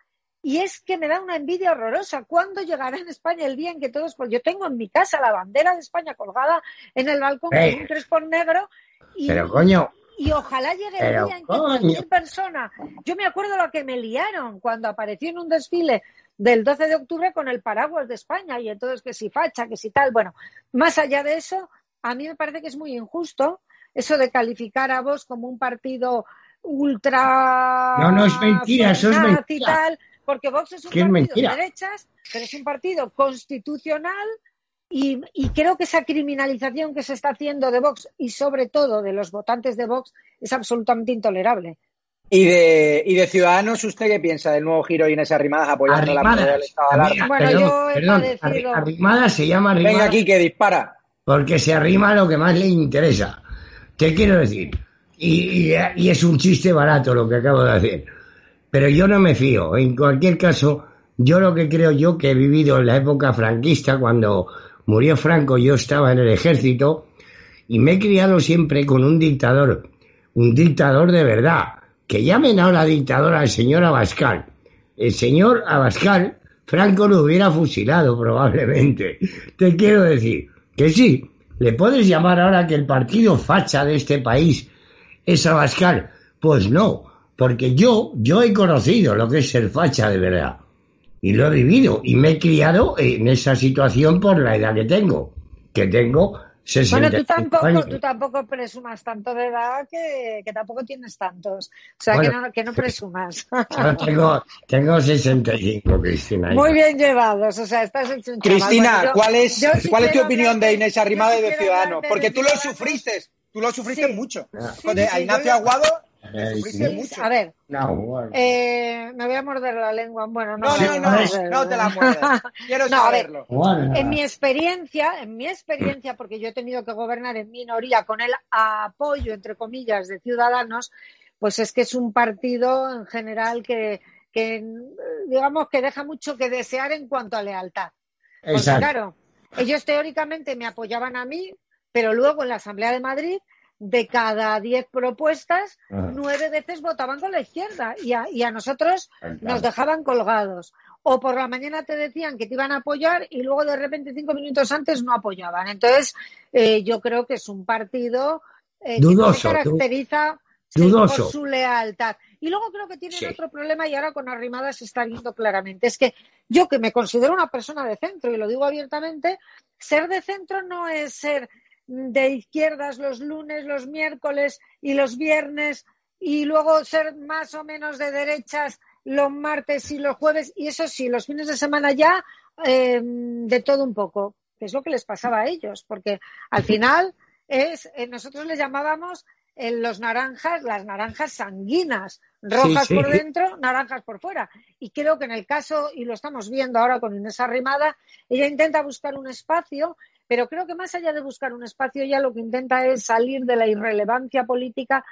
y es que me da una envidia horrorosa. ¿Cuándo llegará en España el día en que todos... Pues yo tengo en mi casa la bandera de España colgada en el balcón con un crespón negro y, Pero coño, y ojalá llegue el día en que cualquier persona. Yo me acuerdo lo que me liaron cuando apareció en un desfile del 12 de octubre con el paraguas de España y entonces que si facha, que si tal. Bueno, más allá de eso, a mí me parece que es muy injusto eso de calificar a vos como un partido ultra. No, no es mentira, eso es mentira. porque Vox es un partido de derechas, pero es un partido constitucional y, creo que esa criminalización que se está haciendo de Vox y sobre todo de los votantes de Vox es absolutamente intolerable. ¿Y de, y de Ciudadanos usted qué piensa del nuevo giro Inés Arrimadas apoyando la medida del Estado de Alarma? Bueno, yo he padecido... Arrimadas se llama Arrimadas. Venga aquí que dispara. Porque se arrima lo que más le interesa. ¿Qué quiero decir? Y, y, es un chiste barato lo que acabo de hacer. Pero yo no me fío. En cualquier caso, yo lo que creo yo que he vivido en la época franquista, cuando murió Franco, yo estaba en el ejército y me he criado siempre con un dictador, un dictador de verdad, que llamen ahora la dictadora al señor Abascal. El señor Abascal, Franco lo hubiera fusilado probablemente. Te quiero decir que sí, le puedes llamar ahora que el partido facha de este país es Abascal. Pues no, porque yo, yo he conocido lo que es ser facha de verdad y lo he vivido y me he criado en esa situación por la edad que tengo, que tengo 60 Bueno, tú tampoco, tú tampoco presumas tanto de edad que, que tampoco tienes tantos. O sea, que, no, que no presumas. Yo tengo, tengo 65, Cristina. Muy bien llevados, o sea, estás hecho un Cristina, ¿cuál es, ¿cuál es tu opinión de Inés Arrimada y de Ciudadanos? Porque tú lo sufriste, tú lo sufriste mucho. a Ignacio Aguado a ver, eh, me voy a morder la lengua. Bueno, no, no, no, no, te la muerdas. Quiero saberlo. en mi experiencia, en mi experiencia, porque yo he tenido que gobernar en minoría con el apoyo, entre comillas, de ciudadanos, pues es que es un partido en general que, que digamos que deja mucho que desear en cuanto a lealtad. Porque claro, ellos teóricamente me apoyaban a mí, pero luego en la Asamblea de Madrid de cada diez propuestas, nueve veces votaban con la izquierda y a, nosotros nos dejaban colgados. O por la mañana te decían que te iban a apoyar y luego de repente cinco minutos antes no apoyaban. Entonces, eh, yo creo que es un partido eh, que se caracteriza por su lealtad. Y luego creo que tienen otro problema y ahora con Arrimadas se está viendo claramente. Es que yo que me considero una persona de centro y lo digo abiertamente, ser de centro no es ser de izquierdas los lunes, los miércoles y los viernes y luego ser más o menos de derechas los martes y los jueves y eso sí, los fines de semana ya em, de todo un poco, que es lo que les pasaba a ellos, porque al final es, eh, nosotros les llamábamos eh, los naranjas, las naranjas sanguinas, rojas por dentro, naranjas por fuera. Y creo que en el caso, y lo estamos viendo ahora con Inés Arrimada, ella intenta buscar un espacio pero creo que más allá de buscar un espacio, ya lo que intenta es salir de la irrelevancia política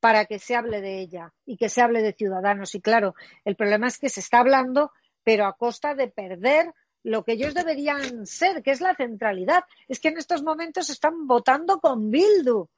para que se hable de ella y que se hable de ciudadanos. Y claro, el problema es que se está hablando, pero a costa de perder lo que ellos deberían ser, que es la centralidad. Es que en estos momentos están votando con Bildu.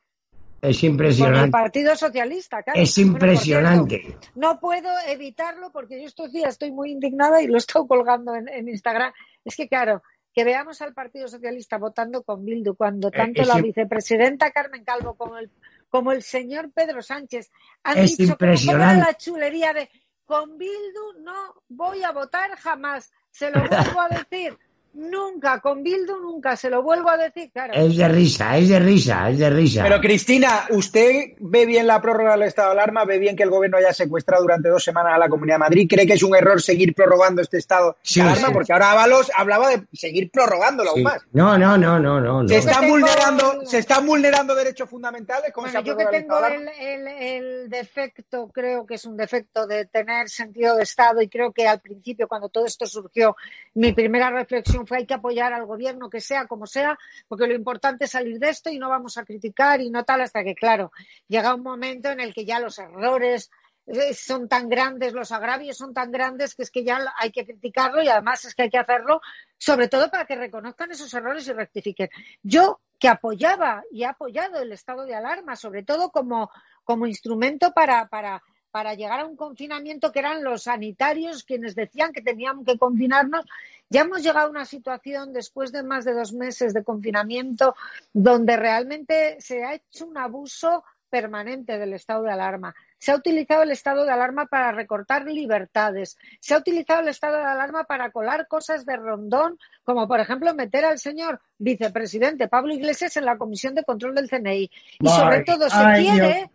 Es impresionante. el Partido Socialista, claro. Es impresionante. no puedo evitarlo porque yo estos días estoy muy indignada y lo he estado colgando en, Instagram. Es que, claro, que veamos al Partido Socialista votando con Bildu cuando eh, tanto la vicepresidenta Carmen Calvo como el, como el señor Pedro Sánchez han es dicho impresionante. la chulería de con Bildu no voy a votar jamás. Se lo vuelvo a decir. Nunca, con Bildu nunca, se lo vuelvo a decir, claro. Es de risa, es de risa, es de risa. Pero Cristina, ¿usted ve bien la prórroga del estado de alarma? ¿Ve bien que el gobierno haya secuestrado durante dos semanas a la Comunidad de Madrid? ¿Cree que es un error seguir prorrogando este estado de alarma? Porque ahora Ábalos hablaba de seguir prorrogándolo aún más. No, no, no, no, no. Se están vulnerando, se están vulnerando derechos fundamentales con bueno, yo que tengo el, el defecto, creo que es un defecto de tener sentido de Estado y creo que al principio, cuando todo esto surgió, mi primera reflexión hay que apoyar al gobierno, que sea como sea, porque lo importante es salir de esto y no vamos a criticar y no tal, hasta que, claro, llega un momento en el que ya los errores eh, son tan grandes, los agravios son tan grandes que es que ya hay que criticarlo y además es que hay que hacerlo, sobre todo para que reconozcan esos errores y rectifiquen. Yo que apoyaba y he apoyado el estado de alarma, sobre todo como, como instrumento para, para para llegar a un confinamiento que eran los sanitarios quienes decían que teníamos que confinarnos. Ya hemos llegado a una situación después de más de dos meses de confinamiento donde realmente se ha hecho un abuso permanente del estado de alarma. Se ha utilizado el estado de alarma para recortar libertades. Se ha utilizado el estado de alarma para colar cosas de rondón, como por ejemplo meter al señor vicepresidente Pablo Iglesias en la comisión de control del CNI. Y sobre todo se quiere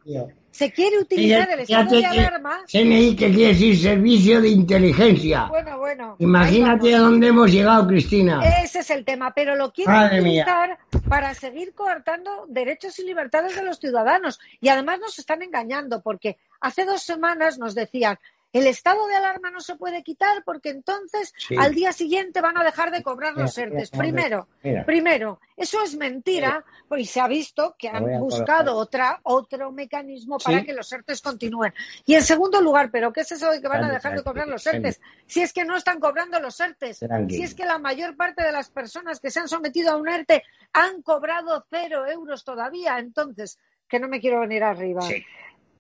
se quiere utilizar el estado de alarma. CNI que quiere decir Servicio de Inteligencia. Bueno, bueno. Imagínate a dónde hemos llegado, Cristina. Ese es el tema, pero lo quiere utilizar para seguir coartando derechos y libertades de los ciudadanos. Y además nos están engañando, porque hace dos semanas nos decían el estado de alarma no se puede quitar porque entonces al día siguiente van a dejar de cobrar los ERTES. Primero, primero, eso es mentira, pues se ha visto que han buscado otra, otro mecanismo para que los ERTES continúen. Y en segundo lugar, ¿pero qué es eso de que van a dejar de cobrar los ERTES? Si es que no están cobrando los ERTES, si es que la mayor parte de las personas que se han sometido a un ERTE han cobrado cero euros todavía, entonces, que no me quiero venir arriba.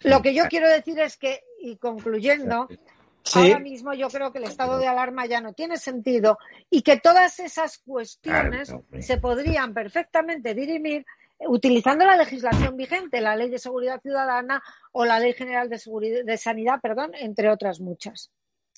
Lo que yo quiero decir es que, y concluyendo, ahora mismo yo creo que el estado de alarma ya no tiene sentido y que todas esas cuestiones se podrían perfectamente dirimir utilizando la legislación vigente, la Ley de Seguridad Ciudadana o la Ley General de, Seguridad, de Sanidad, perdón, entre otras muchas.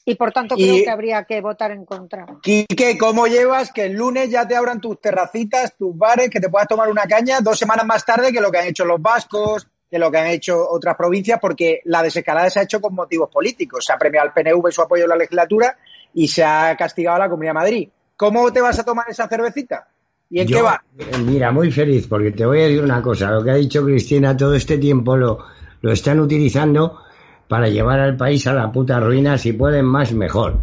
Y por tanto creo que habría que votar en contra. Quique, ¿cómo llevas que el lunes ya te abran tus terracitas, tus bares, que te puedas tomar una caña dos semanas más tarde que lo que han hecho los vascos, de lo que han hecho otras provincias, porque la desescalada se ha hecho con motivos políticos. Se ha premiado al PNV su apoyo en la legislatura y se ha castigado a la Comunidad de Madrid. ¿Cómo te vas a tomar esa cervecita? ¿Y en qué va? Eh, mira, muy feliz, porque te voy a decir una cosa. Lo que ha dicho Cristina todo este tiempo lo, lo están utilizando para llevar al país a la puta ruina. Si pueden más, mejor.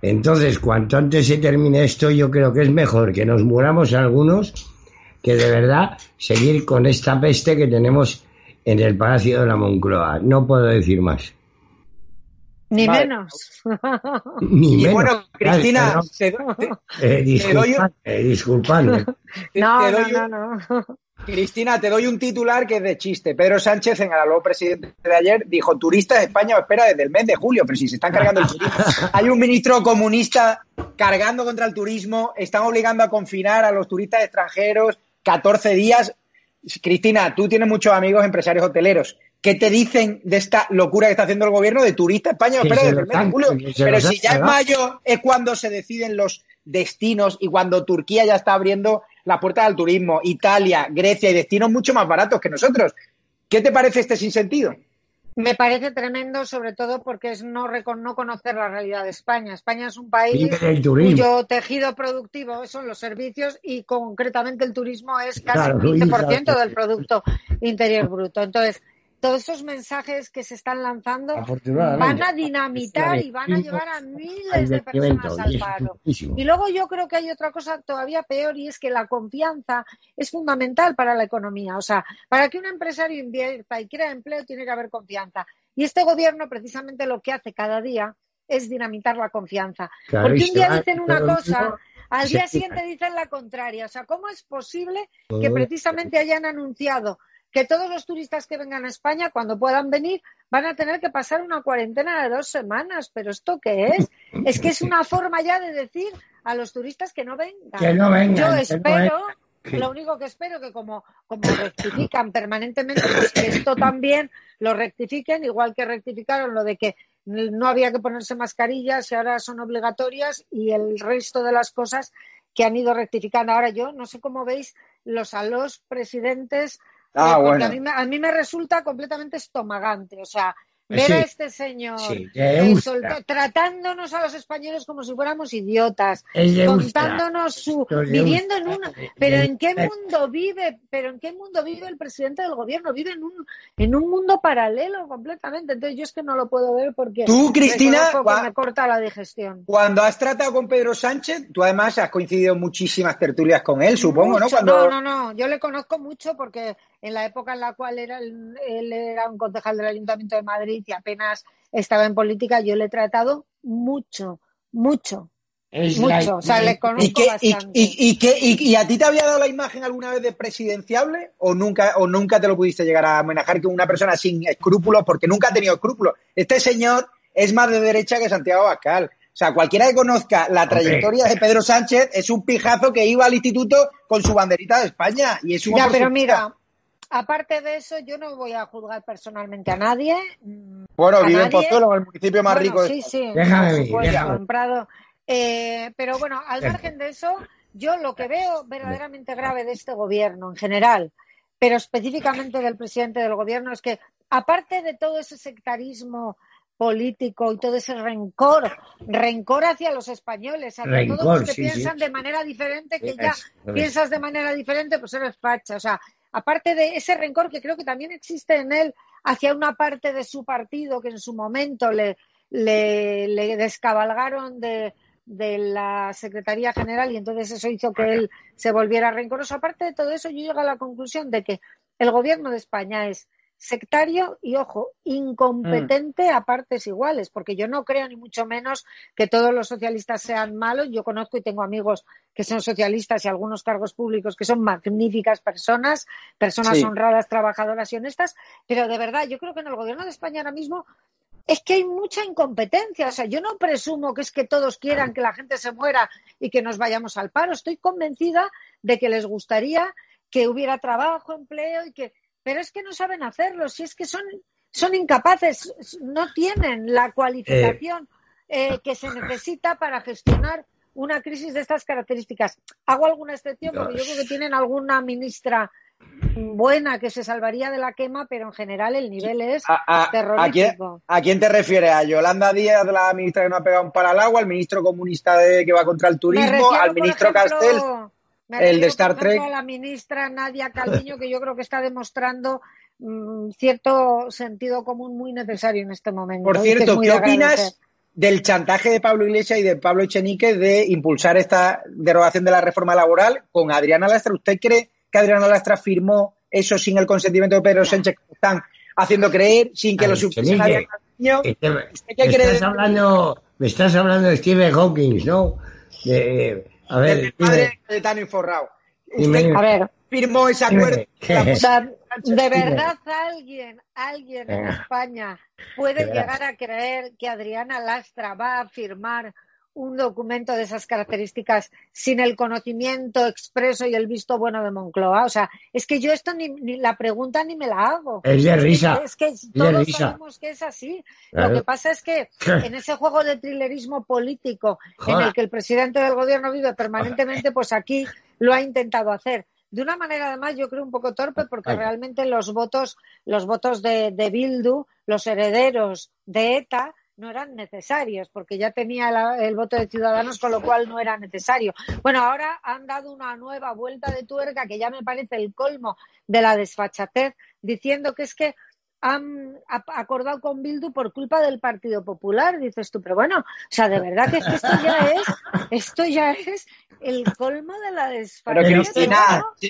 Entonces, cuanto antes se termine esto, yo creo que es mejor que nos muramos algunos que de verdad seguir con esta peste que tenemos en el Palacio de la Moncloa. No puedo decir más. Ni menos. Ni menos. bueno, Cristina, te, disculpadme, No, no, no, Cristina, te doy un titular que es de chiste. Pedro Sánchez, en el nuevo presidente de ayer, dijo: Turistas de España espera desde el mes de julio, pero si se están cargando el turismo. Hay un ministro comunista cargando contra el turismo, están obligando a confinar a los turistas extranjeros 14 días. Cristina, tú tienes muchos amigos empresarios hoteleros. ¿Qué te dicen de esta locura que está haciendo el gobierno de turista España? Espera, Pero si ya en mayo es cuando se deciden los destinos y cuando Turquía ya está abriendo la puerta al turismo, Italia, Grecia y destinos mucho más baratos que nosotros. ¿Qué te parece este sinsentido? Me parece tremendo, sobre todo porque es no, no conocer la realidad de España. España es un país cuyo tejido productivo son los servicios y concretamente el turismo es casi el 15% del Producto Interior Bruto. Entonces, todos esos mensajes que se están lanzando van a dinamitar y van a llevar a miles de personas al paro. Y luego yo creo que hay otra cosa todavía peor y es que la confianza es fundamental para la economía. O sea, para que un empresario invierta y crea empleo tiene que haber confianza. Y este gobierno precisamente lo que hace cada día es dinamitar la confianza. Porque un día dicen una cosa, al día siguiente dicen la contraria. O sea, ¿cómo es posible que precisamente hayan anunciado que todos los turistas que vengan a España, cuando puedan venir, van a tener que pasar una cuarentena de dos semanas. ¿Pero esto qué es? Es que es una forma ya de decir a los turistas que no vengan. Que no vengan. Yo espero, lo único que espero que como, como rectifican permanentemente, pues que esto también lo rectifiquen, igual que rectificaron lo de que no había que ponerse mascarillas y ahora son obligatorias y el resto de las cosas que han ido rectificando. Ahora yo no sé cómo veis los a los presidentes, ah, eh, bueno. a, mí, a mí me resulta completamente estomagante. O sea, ver Sí. a este señor Sí, eh, tratándonos a los españoles como si fuéramos idiotas, contándonos su viviendo en gusta. un pero en qué mundo vive pero en qué mundo vive el presidente del gobierno vive en un en un mundo paralelo completamente entonces yo es que no lo puedo ver porque Tú, Cristina, me corta la digestión Cuando has tratado con Pedro Sánchez, tú además has coincidido en muchísimas tertulias con él, supongo, ¿no? Cuando... no no no yo le conozco mucho porque en la época en la cual era el- él era un concejal del Ayuntamiento de Madrid y apenas estaba en política yo le he tratado mucho mucho Es la- mucho o sea le conozco ¿Y, qué, y, bastante y- y qué- y- y a ti te había dado la imagen alguna vez de presidenciable o nunca, o nunca te lo pudiste llegar a amenazar con una persona sin escrúpulos porque nunca ha tenido escrúpulos? Este señor es más de derecha que Santiago Abascal. O sea, cualquiera que conozca la trayectoria de Pedro Sánchez es un pijazo que iba al instituto con su banderita de España y es un Ya, pero mira, aparte de eso, yo no voy a juzgar personalmente a nadie. Mm, Bueno, a vive en. Pozuelo, el municipio más Bueno, rico de sí, sí, Déjame por supuesto, déjame. en Prado. Eh, pero bueno, al margen de eso, yo lo que veo verdaderamente grave de este gobierno en general, pero específicamente del presidente del gobierno, es que aparte de todo ese sectarismo político y todo ese rencor, rencor hacia los españoles, hacia Rencor, todos los que sí, piensan sí. de manera diferente, que ya es- piensas de manera diferente, pues eres facha. O sea, aparte de ese rencor que creo que también existe en él hacia una parte de su partido que en su momento le, le, le descabalgaron de, de la Secretaría General y entonces eso hizo que él se volviera rencoroso. Aparte de todo eso, yo llego a la conclusión de que el gobierno de España es sectario y, ojo, incompetente a partes iguales, porque yo no creo ni mucho menos que todos los socialistas sean malos. Yo conozco y tengo amigos que son socialistas y algunos cargos públicos que son magníficas personas, personas Sí. honradas, trabajadoras y honestas, pero de verdad, yo creo que en el gobierno de España ahora mismo es que hay mucha incompetencia. O sea, yo no presumo que es que todos quieran que la gente se muera y que nos vayamos al paro. Estoy convencida de que les gustaría que hubiera trabajo, empleo y que. Pero es que no saben hacerlo. Si es que son, son incapaces, no tienen la cualificación eh, que se necesita para gestionar una crisis de estas características. Hago alguna excepción porque yo creo que tienen alguna ministra buena que se salvaría de la quema, pero en general el nivel es ¿A, a- a quién, a quién te refieres? ¿A Yolanda Díaz, la ministra que no ha pegado un para al agua? ¿Al ministro comunista de, que va contra el turismo? refiero, ¿Al ministro ejemplo, Castel? Me el de Star Trek. a la ministra Nadia Calviño, que yo creo que está demostrando mm, cierto sentido común muy necesario en este momento. Por cierto, ¿qué opinas del chantaje de Pablo Iglesias y de Pablo Echenique de impulsar esta derogación de la reforma laboral con Adriana Lastra? ¿Usted cree que Adriana Lastra firmó eso sin el consentimiento de Pedro Sánchez que están haciendo creer, sin que Ay, lo supiese? Este- ¿Usted qué me, cree estás de- hablando, me estás hablando de Stephen Hawking, ¿no? De- a ver, del padre de Cayetano y Forrao? Dime. ¿Usted A ver, firmó ese acuerdo? o sea, de verdad alguien, alguien en. España puede llegar a creer que Adriana Lastra va a firmar un documento de esas características sin el conocimiento expreso y el visto bueno de Moncloa. O sea, es que yo esto ni, ni la pregunta ni me la hago. es de risa. Es que todos risa. sabemos que es así. Claro. Lo que pasa es que en ese juego de thrillerismo político en el que el presidente del gobierno vive permanentemente, pues aquí lo ha intentado hacer. De una manera, además, yo creo un poco torpe, porque Ay. realmente los votos, los votos de, de Bildu, los herederos de ETA, no eran necesarios, porque ya tenía la- el voto de Ciudadanos, con lo cual no era necesario. Bueno, ahora han dado una nueva vuelta de tuerca que ya me parece el colmo de la desfachatez, diciendo que es que han acordado con Bildu por culpa del Partido Popular, dices tú, pero bueno, o sea, de verdad que, es que esto ya es, esto ya es el colmo de la Pero desfachatez. Cristina, ¿no? si,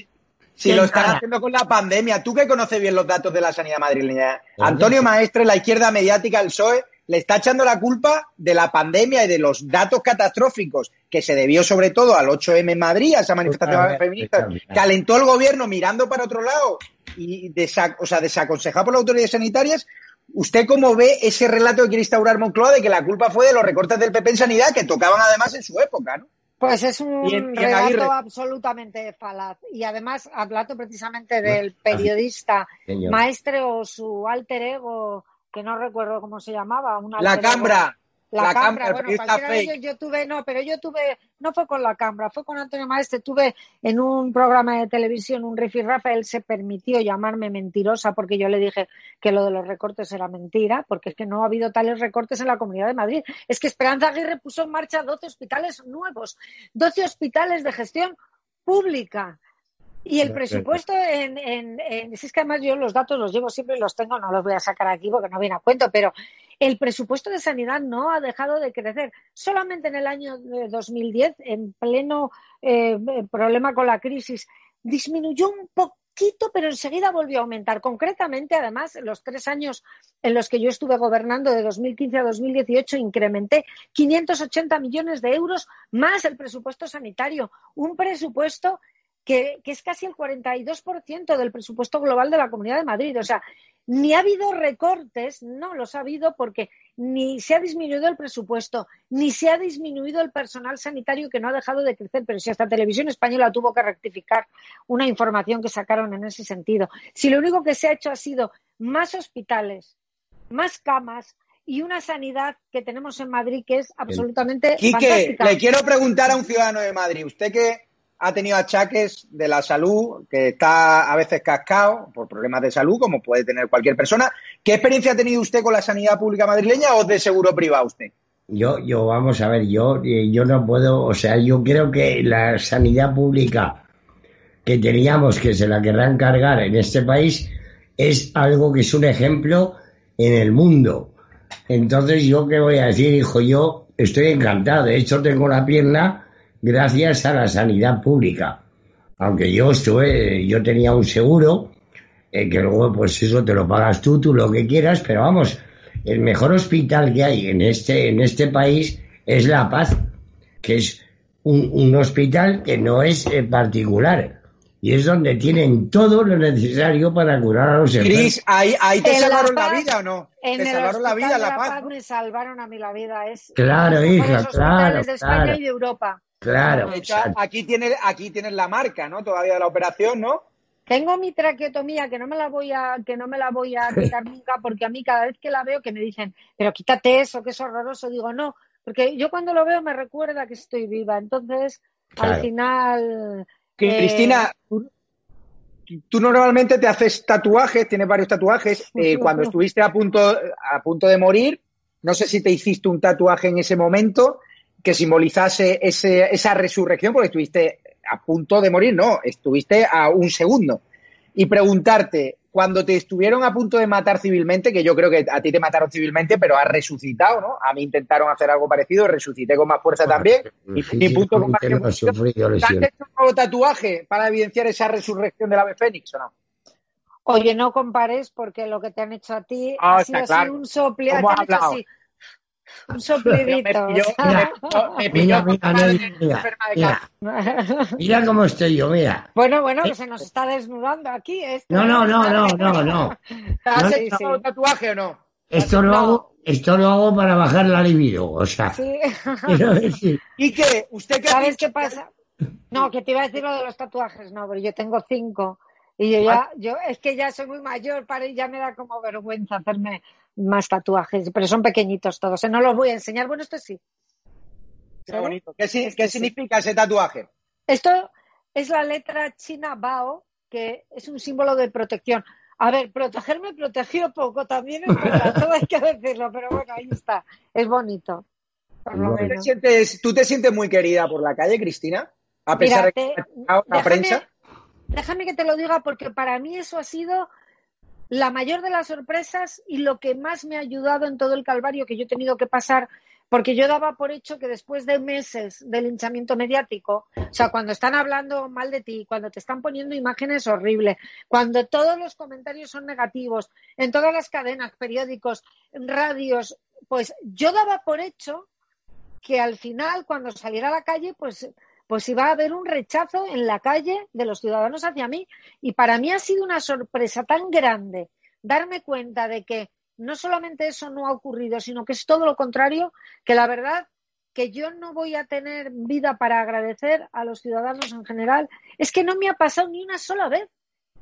si ¿Quién lo están haciendo con la pandemia, tú que conoces bien los datos de la sanidad madrileña, ¿Dónde? Antonio Maestre, la izquierda mediática, el PSOE, le está echando la culpa de la pandemia y de los datos catastróficos que se debió sobre todo al 8M en Madrid, a esa manifestación feminista, que alentó el gobierno mirando para otro lado y o sea, desaconsejado por las autoridades sanitarias. ¿Usted cómo ve ese relato que quiere instaurar Moncloa de que la culpa fue de los recortes del PP en sanidad que tocaban además en su época, ¿no? Pues es un relato absolutamente falaz. Y además, hablato precisamente del periodista maestro o su alter ego, que no recuerdo cómo se llamaba. la Cambra. La, cámara, bueno, cualquiera yo tuve, no, pero yo tuve, no fue con la cámara, fue con Antonio Maestre, tuve en un programa de televisión un rifirrafe, él se permitió llamarme mentirosa porque yo le dije que lo de los recortes era mentira, porque es que no ha habido tales recortes en la Comunidad de Madrid. Es que Esperanza Aguirre puso en marcha 12 hospitales nuevos, 12 hospitales de gestión pública. Y el presupuesto en, en, en, es que además yo los datos los llevo siempre y los tengo, no los voy a sacar aquí porque no viene a cuento, pero el presupuesto de sanidad no ha dejado de crecer. Solamente en el año 2010, en pleno eh, problema con la crisis, disminuyó un poquito, pero enseguida volvió a aumentar. Concretamente, además, en los tres años en los que yo estuve gobernando, de 2015 a 2018, incrementé 580 millones de euros más el presupuesto sanitario. Un presupuesto que, es casi el 42% del presupuesto global de la Comunidad de Madrid. O sea, ni ha habido recortes, no los ha habido porque ni se ha disminuido el presupuesto, ni se ha disminuido el personal sanitario que no ha dejado de crecer. Pero si hasta Televisión Española tuvo que rectificar una información que sacaron en ese sentido. Si lo único que se ha hecho ha sido más hospitales, más camas, y una sanidad que tenemos en Madrid que es absolutamente Quique, le quiero preguntar a un ciudadano de Madrid, usted que ha tenido achaques de la salud, que está a veces cascado por problemas de salud, como puede tener cualquier persona. ¿Qué experiencia ha tenido usted con la sanidad pública madrileña o de seguro privado usted? Yo, yo, vamos a ver, yo, eh, yo no puedo, o sea, yo creo que la sanidad pública que teníamos, que se la querrán cargar en este país, es algo que es un ejemplo en el mundo. Entonces, yo qué voy a decir, hijo, yo estoy encantado. De hecho, tengo la pierna gracias a la sanidad pública. Aunque yo estuve, yo tenía un seguro, eh, que luego pues eso te lo pagas tú, tú lo que quieras, pero vamos, el mejor hospital que hay en este, en este país es La Paz, que es un, hospital que no es eh, particular. Y es donde tienen todo lo necesario para curar a los enfermos. Cris, ¿ahí, te salvaron la, vida o no? ¿Te salvaron la vida La Paz? me salvaron a mí la vida. Es, claro, hija, claro. de España y de Europa. Claro. aquí tienes aquí tienes la marca, ¿no? Todavía de la operación, ¿no? Tengo mi traqueotomía que no me la voy a que no me la voy a quitar nunca porque a mí cada vez que la veo que me dicen, "Pero quítate eso, que es horroroso." Digo, "No, porque yo cuando lo veo me recuerda que estoy viva." Entonces, al final que, Cristina, eh, tú, normalmente te haces tatuajes, tienes varios tatuajes. Eh, cuando estuviste a punto, a punto de morir, no sé si te hiciste un tatuaje en ese momento que simbolizase ese, esa resurrección, porque estuviste a punto de morir, no, estuviste a un segundo. Y preguntarte, cuando te estuvieron a punto de matar civilmente, que yo creo que a ti te mataron civilmente, pero has resucitado, ¿no? A mí intentaron hacer algo parecido, resucité con más fuerza también. Y, punto con más que ¿Has hecho un nuevo tatuaje para evidenciar esa resurrección del ave fénix o no? Oye, no compares porque lo que te han hecho a ti ah, ha sido así un sople, un soplidito. Mira, mira, mira, cómo estoy yo, mira. Bueno, bueno, que se nos está desnudando aquí. no, no, no, no, no, no. ¿Has hecho tatuaje o no? Esto lo hago, esto lo hago para bajar la libido, o sea. Sí. ¿Y qué? ¿Usted qué ¿Sabes qué pasa? No, que te iba a decir lo de los tatuajes, no, pero yo tengo cinco. Y yo ya, yo es que ya soy muy mayor para y ya me da como vergüenza hacerme más tatuajes, pero son pequeñitos todos. ¿eh? No los voy a enseñar. Bueno, esto sí. Qué bonito. ¿Qué, significa ese tatuaje? Esto es la letra china Bao, que es un símbolo de protección. A ver, protegerme protegió poco, también es verdad, todo hay que decirlo, pero bueno, ahí está. Es bonito. ¿Tú te sientes muy querida por la calle, Cristina? A pesar de la prensa. Déjame que te lo diga porque para mí eso ha sido la mayor de las sorpresas y lo que más me ha ayudado en todo el calvario que yo he tenido que pasar, porque yo daba por hecho que después de meses de linchamiento mediático, o sea, cuando están hablando mal de ti, cuando te están poniendo imágenes horribles, cuando todos los comentarios son negativos, en todas las cadenas, periódicos, radios, pues yo daba por hecho que al final, cuando saliera a la calle, pues, pues iba a haber un rechazo en la calle de los ciudadanos hacia mí. Y para mí ha sido una sorpresa tan grande darme cuenta de que no solamente eso no ha ocurrido, sino que es todo lo contrario, que la verdad que yo no voy a tener vida para agradecer a los ciudadanos en general, es que no me ha pasado ni una sola vez,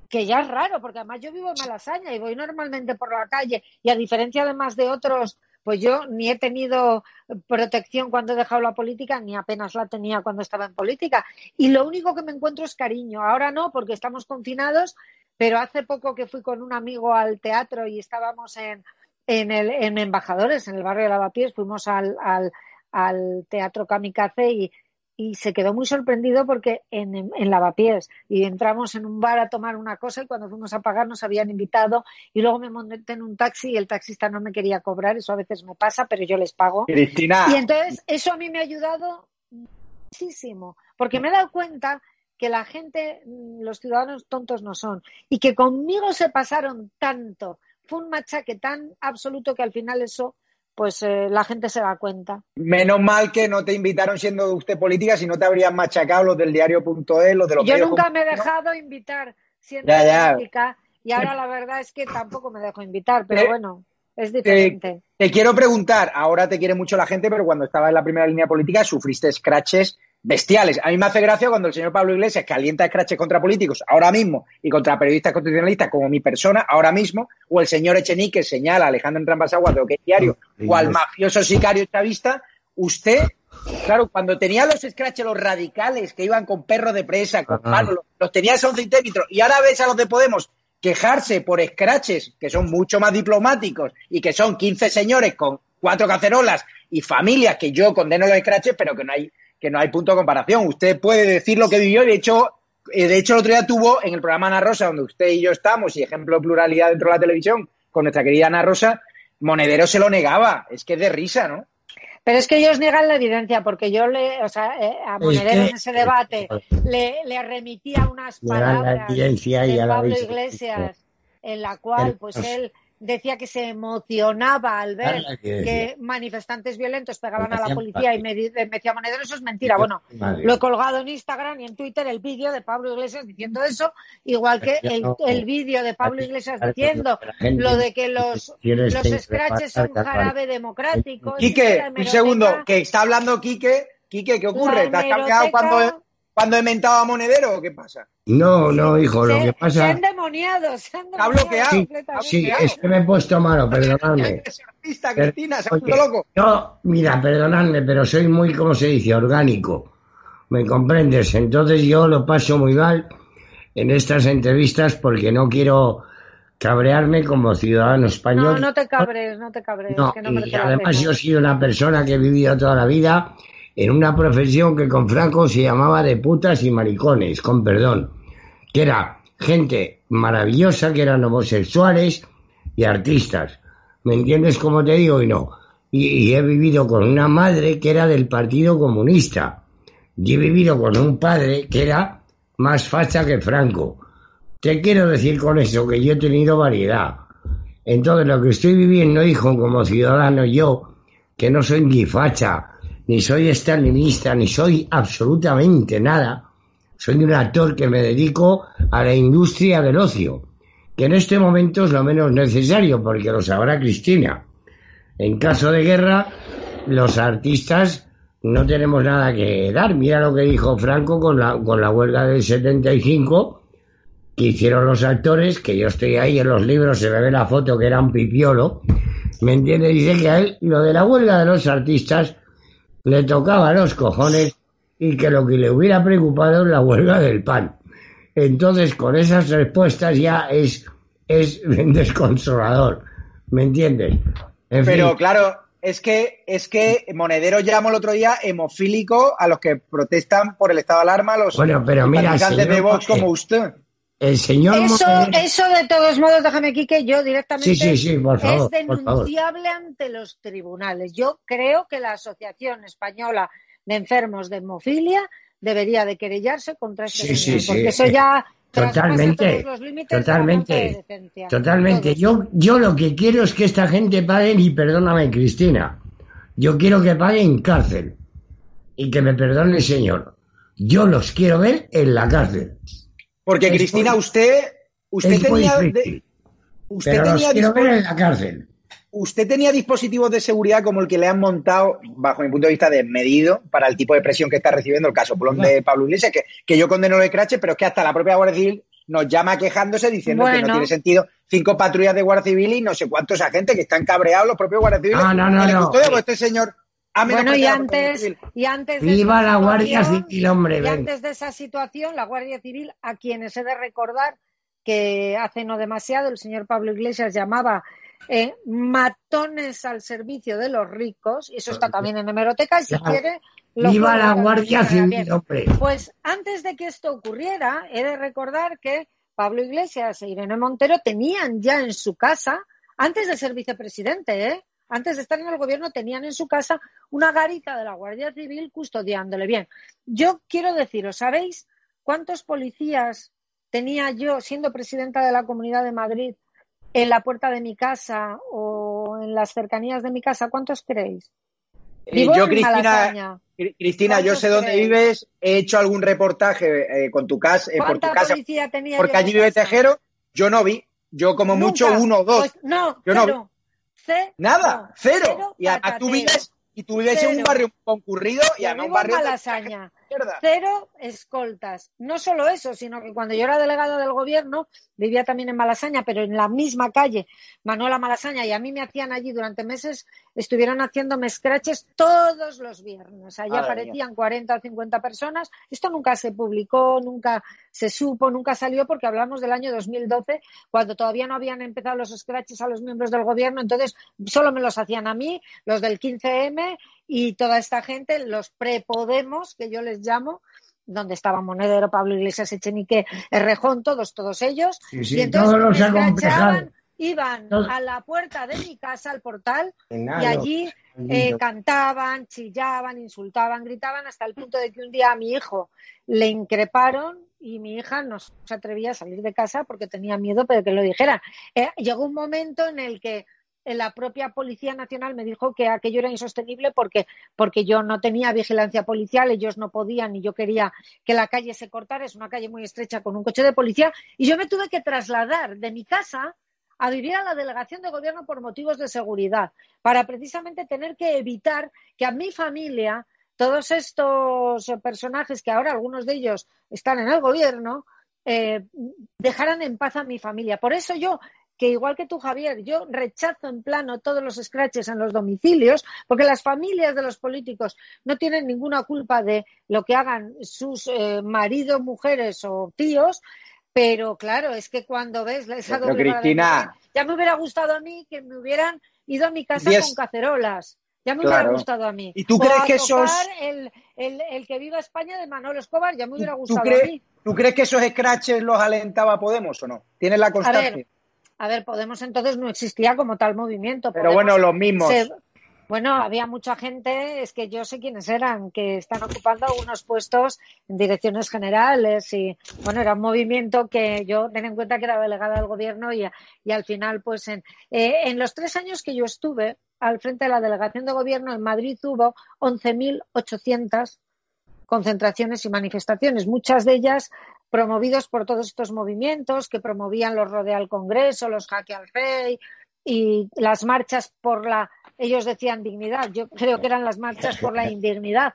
que ya es raro, porque además yo vivo en Malasaña y voy normalmente por la calle y a diferencia además de otros, pues yo ni he tenido protección cuando he dejado la política, ni apenas la tenía cuando estaba en política. Y lo único que me encuentro es cariño. Ahora no, porque estamos confinados, pero hace poco que fui con un amigo al teatro y estábamos en, en, el, en Embajadores, en el barrio de Lavapiés, fuimos al, al al Teatro Kamikaze y, y se quedó muy sorprendido porque en, en, Lavapiés y entramos en un bar a tomar una cosa y cuando fuimos a pagar nos habían invitado y luego me monté en un taxi y el taxista no me quería cobrar, eso a veces me pasa, pero yo les pago. Cristina. Y entonces eso a mí me ha ayudado muchísimo, porque me he dado cuenta que la gente, los ciudadanos tontos no son y que conmigo se pasaron tanto, fue un machaque tan absoluto que al final eso pues eh, la gente se da cuenta. Menos mal que no te invitaron siendo usted política, si no te habrían machacado los del diario.es, los de los Yo nunca me he dejado invitar siendo política y ahora la verdad es que tampoco me dejo invitar, pero bueno, es diferente. Te, te, quiero preguntar, ahora te quiere mucho la gente, pero cuando estaba en la primera línea política sufriste scratches bestiales. A mí me hace gracia cuando el señor Pablo Iglesias calienta scratches contra políticos ahora mismo y contra periodistas constitucionalistas como mi persona ahora mismo, o el señor Echenique señala a Alejandro Entrambasaguas de lo que es diario, o al mafioso sicario chavista, usted, claro, cuando tenía los scratches, los radicales que iban con perros de presa, con palos, los, tenía esos centímetros, y ahora ves a los de Podemos quejarse por scratches que son mucho más diplomáticos y que son 15 señores con cuatro cacerolas y familias que yo condeno los scratches, pero que no hay que no hay punto de comparación. Usted puede decir lo que vivió, de hecho, eh, de hecho el otro día tuvo en el programa Ana Rosa, donde usted y yo estamos, y ejemplo de pluralidad dentro de la televisión, con nuestra querida Ana Rosa, Monedero se lo negaba. Es que es de risa, ¿no? Pero es que ellos niegan la evidencia, porque yo le, o sea, eh, a Monedero en ese debate le, le remitía unas palabras de Pablo Iglesias, en la cual, pues él decía que se emocionaba al ver que manifestantes violentos pegaban a la policía y me, decía Monedero, eso es mentira. Bueno, lo he colgado en Instagram y en Twitter el vídeo de Pablo Iglesias diciendo eso, igual que el, vídeo de Pablo Iglesias diciendo lo de que los, los scratches son jarabe democrático. Quique, un segundo, que está hablando Quique. Quique, ¿qué ocurre? ¿Te has cambiado cuando cuando he inventado a Monedero o qué pasa? No, no, hijo, lo que pasa... Se han demoniado, se han demoniado. Está bloqueado. Sí, es que me he puesto malo, perdonadme. Cristina, se ha puesto loco. Yo, mira, perdonadme, pero soy muy, ¿cómo se dice? Orgánico. ¿Me comprendes? Entonces yo lo paso muy mal en estas entrevistas porque no quiero cabrearme como ciudadano español. No, no te cabres, no te cabres. No, que no y además yo soy una persona que he vivido toda la vida en una profesión que con Franco se llamaba de putas y maricones, con perdón, que era gente maravillosa, que eran homosexuales y artistas. ¿Me entiendes cómo te digo? Y no. Y, he vivido con una madre que era del Partido Comunista. Y he vivido con un padre que era más facha que Franco. Te quiero decir con eso que yo he tenido variedad. Entonces lo que estoy viviendo, hijo, como ciudadano yo, que no soy ni facha, ni soy estalinista, ni soy absolutamente nada. Soy un actor que me dedico a la industria del ocio, que en este momento es lo menos necesario, porque lo sabrá Cristina. En caso de guerra, los artistas no tenemos nada que dar. Mira lo que dijo Franco con la, con la huelga del 75, que hicieron los actores, que yo estoy ahí en los libros, se me ve la foto que era un pipiolo. ¿Me entiende? Dice que a él lo de la huelga de los artistas le tocaba los cojones y que lo que le hubiera preocupado es la huelga del pan. Entonces, con esas respuestas ya es, es desconsolador. ¿Me entiendes? Pero claro, es que, es que Monedero llamó el otro día hemofílico a los que protestan por el estado de alarma, los bueno, pero mira, de Vox como usted. El señor eso, eso de todos modos, déjame aquí que yo directamente sí, sí, por favor, es denunciable ante los tribunales. Yo creo que la Asociación Española de Enfermos de Hemofilia debería de querellarse contra este señor, porque eso ya Totalmente, totalmente, totalmente. Yo, yo lo que quiero es que esta gente pague, y perdóname Cristina, yo quiero que paguen cárcel y que me perdone el señor. Yo los quiero ver en la cárcel. Porque Cristina, usted, usted tenía, usted tenía quiero ver en la cárcel. ¿Usted tenía dispositivos de seguridad como el que le han montado, bajo mi punto de vista, desmedido para el tipo de presión que está recibiendo el caso de Pablo Iglesias? Que, que yo condeno de crache, pero es que hasta la propia Guardia Civil nos llama quejándose diciendo que no tiene sentido cinco patrullas de Guardia Civil y no sé cuántos agentes que están cabreados los propios Guardia Civiles. No, no, no. no. este señor bueno, y antes, y antes de Viva la Guardia Civil, hombre. Y antes de esa situación, la Guardia Civil, a quienes he de recordar que hace no demasiado el señor Pablo Iglesias llamaba eh, matones al servicio de los ricos, y eso está también en hemeroteca, y si quiere... ¡Viva la Guardia Civil, hombre! Pues antes de que esto ocurriera, he de recordar que Pablo Iglesias e Irene Montero tenían ya en su casa, antes de ser vicepresidente, ¿eh? Antes de estar en el gobierno, tenían en su casa una garita de la Guardia Civil custodiándole. Bien, yo quiero deciros, ¿sabéis cuántos policías tenía yo siendo presidenta de la Comunidad de Madrid en la puerta de mi casa o en las cercanías de mi casa? ¿Cuántos creéis? Eh, yo, Cristina, Cristina yo sé dónde vives, he hecho algún reportaje eh, con tu casa, eh, por tu casa, porque allí vive Tejero, yo no vi, yo como mucho uno o dos. Pues no, yo no Nada, cero. y además tú vives, y tú vives en un barrio concurrido y además un barrio. Malasaña. Cero escoltas. No solo eso, sino que cuando yo era delegado del gobierno, vivía también en Malasaña, pero en la misma calle, Manuela Malasaña, y a mí me hacían allí durante meses, estuvieron haciéndome scratches todos los viernes. Allí aparecían 40 o 50 personas. Esto nunca se publicó, nunca se supo, nunca salió, porque hablamos del año 2012, cuando todavía no habían empezado los scratches a los miembros del gobierno, entonces solo me los hacían a mí, los del 15M y toda esta gente, los pre-Podemos, que yo les llamo, donde estaba Monedero, Pablo Iglesias, Echenique, Errejón, todos, todos ellos. y entonces iban a la puerta de mi casa, al portal, y allí eh, cantaban, chillaban, insultaban, gritaban, hasta el punto de que un día a mi hijo le increparon y mi hija no se atrevía a salir de casa porque tenía miedo de que lo dijera. Eh, llegó un momento en el que la propia Policía Nacional me dijo que aquello era insostenible porque, porque yo no tenía vigilancia policial, ellos no podían y yo quería que la calle se cortara, es una calle muy estrecha con un coche de policía, y yo me tuve que trasladar de mi casa a vivir a la delegación de gobierno por motivos de seguridad, para precisamente tener que evitar que a mi familia, todos estos personajes que ahora algunos de ellos están en el gobierno, eh, dejaran en paz a mi familia. Por eso yo que igual que tú, Javier, yo rechazo en plano todos los scratches en los domicilios, porque las familias de los políticos no tienen ninguna culpa de lo que hagan sus eh, maridos, mujeres o tíos, pero claro, es que cuando ves esa doble Cristina... ya me hubiera gustado a mí que me hubieran ido a mi casa con cacerolas. Ya me hubiera gustado a mí. ¿Y tú crees que esos... El, el, que viva España de Manolo Escobar, ya me hubiera gustado a mí. ¿Tú crees que esos scratches los alentaba Podemos o no? ¿Tienes la constancia? A ver, Podemos entonces no existía como tal movimiento. Pero bueno, los mismos. bueno, había mucha gente, es que yo sé quiénes eran, que están ocupando algunos puestos en direcciones generales y bueno, era un movimiento que yo ten en cuenta que era delegada del gobierno y, y al final, pues en, eh, en los tres años que yo estuve al frente de la delegación de gobierno en Madrid hubo 11.800 concentraciones y manifestaciones, muchas de ellas promovidos por todos estos movimientos que promovían los Rodea al Congreso, los Jaque al Rey y las marchas por la, ellos decían dignidad, yo creo que eran las marchas por la indignidad,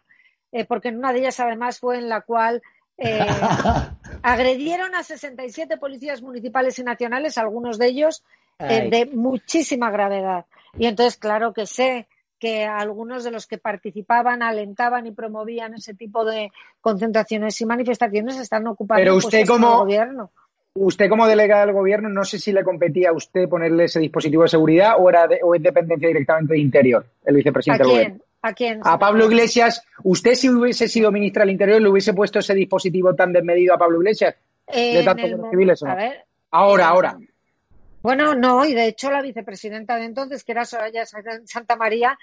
eh, porque en una de ellas además fue en la cual eh, agredieron a 67 policías municipales y nacionales, algunos de ellos eh, de muchísima gravedad. Y entonces, claro que sé que algunos de los que participaban, alentaban y promovían ese tipo de concentraciones y manifestaciones están ocupando Pero usted como gobierno. Usted como delegada del gobierno, no sé si le competía a usted ponerle ese dispositivo de seguridad o era o es dependencia directamente de Interior, el vicepresidente del gobierno. ¿A quién? A Pablo Iglesias. ¿Usted si hubiese sido ministra del Interior le hubiese puesto ese dispositivo tan desmedido a Pablo Iglesias? de tantos civiles no? ahora, ahora. Bueno, no, y de hecho la vicepresidenta de entonces, que era Soraya Santa María,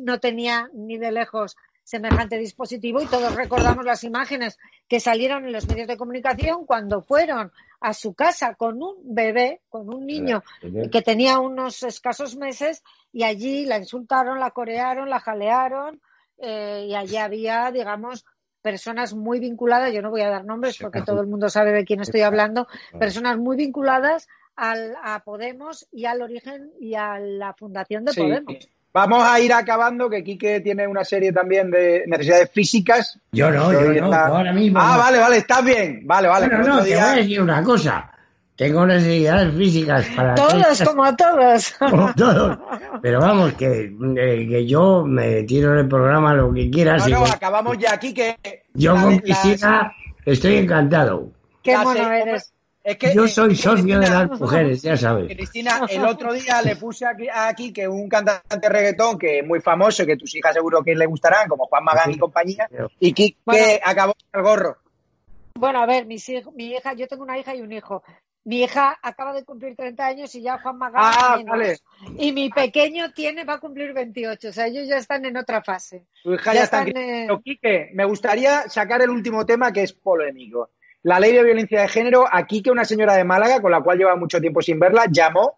no tenía ni de lejos semejante dispositivo y todos recordamos las imágenes que salieron en los medios de comunicación cuando fueron a su casa con un bebé, con un niño que tenía unos escasos meses y allí la insultaron, la corearon, la jalearon eh, y allí había, digamos, personas muy vinculadas, yo no voy a dar nombres porque todo el mundo sabe de quién estoy hablando, personas muy vinculadas al, a Podemos y al origen y a la fundación de Podemos. Vamos a ir acabando, que Quique tiene una serie también de necesidades físicas. Yo no, yo no, ahora mismo. Ah, vale, vale, estás bien. Vale, vale. Bueno, no, te voy a decir una cosa. Tengo necesidades físicas para... Todos, como a todos. Como todos. Pero vamos, que, eh, que yo me tiro en el programa lo que quieras. No, no, acabamos ya aquí que... Yo con Cristina estoy encantado. Qué mono eres. Yo eh, soy socio de las mujeres, ya sabes. Cristina, el otro día le puse aquí, que un cantante de reggaetón que es muy famoso, que tus hijas seguro que le gustarán, como Juan Magán y compañía, y que, acabó el gorro. Bueno, a ver, mi hija, yo tengo una hija y un hijo. Mi hija acaba de cumplir 30 años y ya Juan Magán ah, vale. Y mi pequeño tiene, va a cumplir 28. O sea, ellos ya están en otra fase. Tu hija ya, está en... Quique, me gustaría sacar el último tema que es polémico la ley de violencia de género, aquí que una señora de Málaga, con la cual lleva mucho tiempo sin verla, llamó,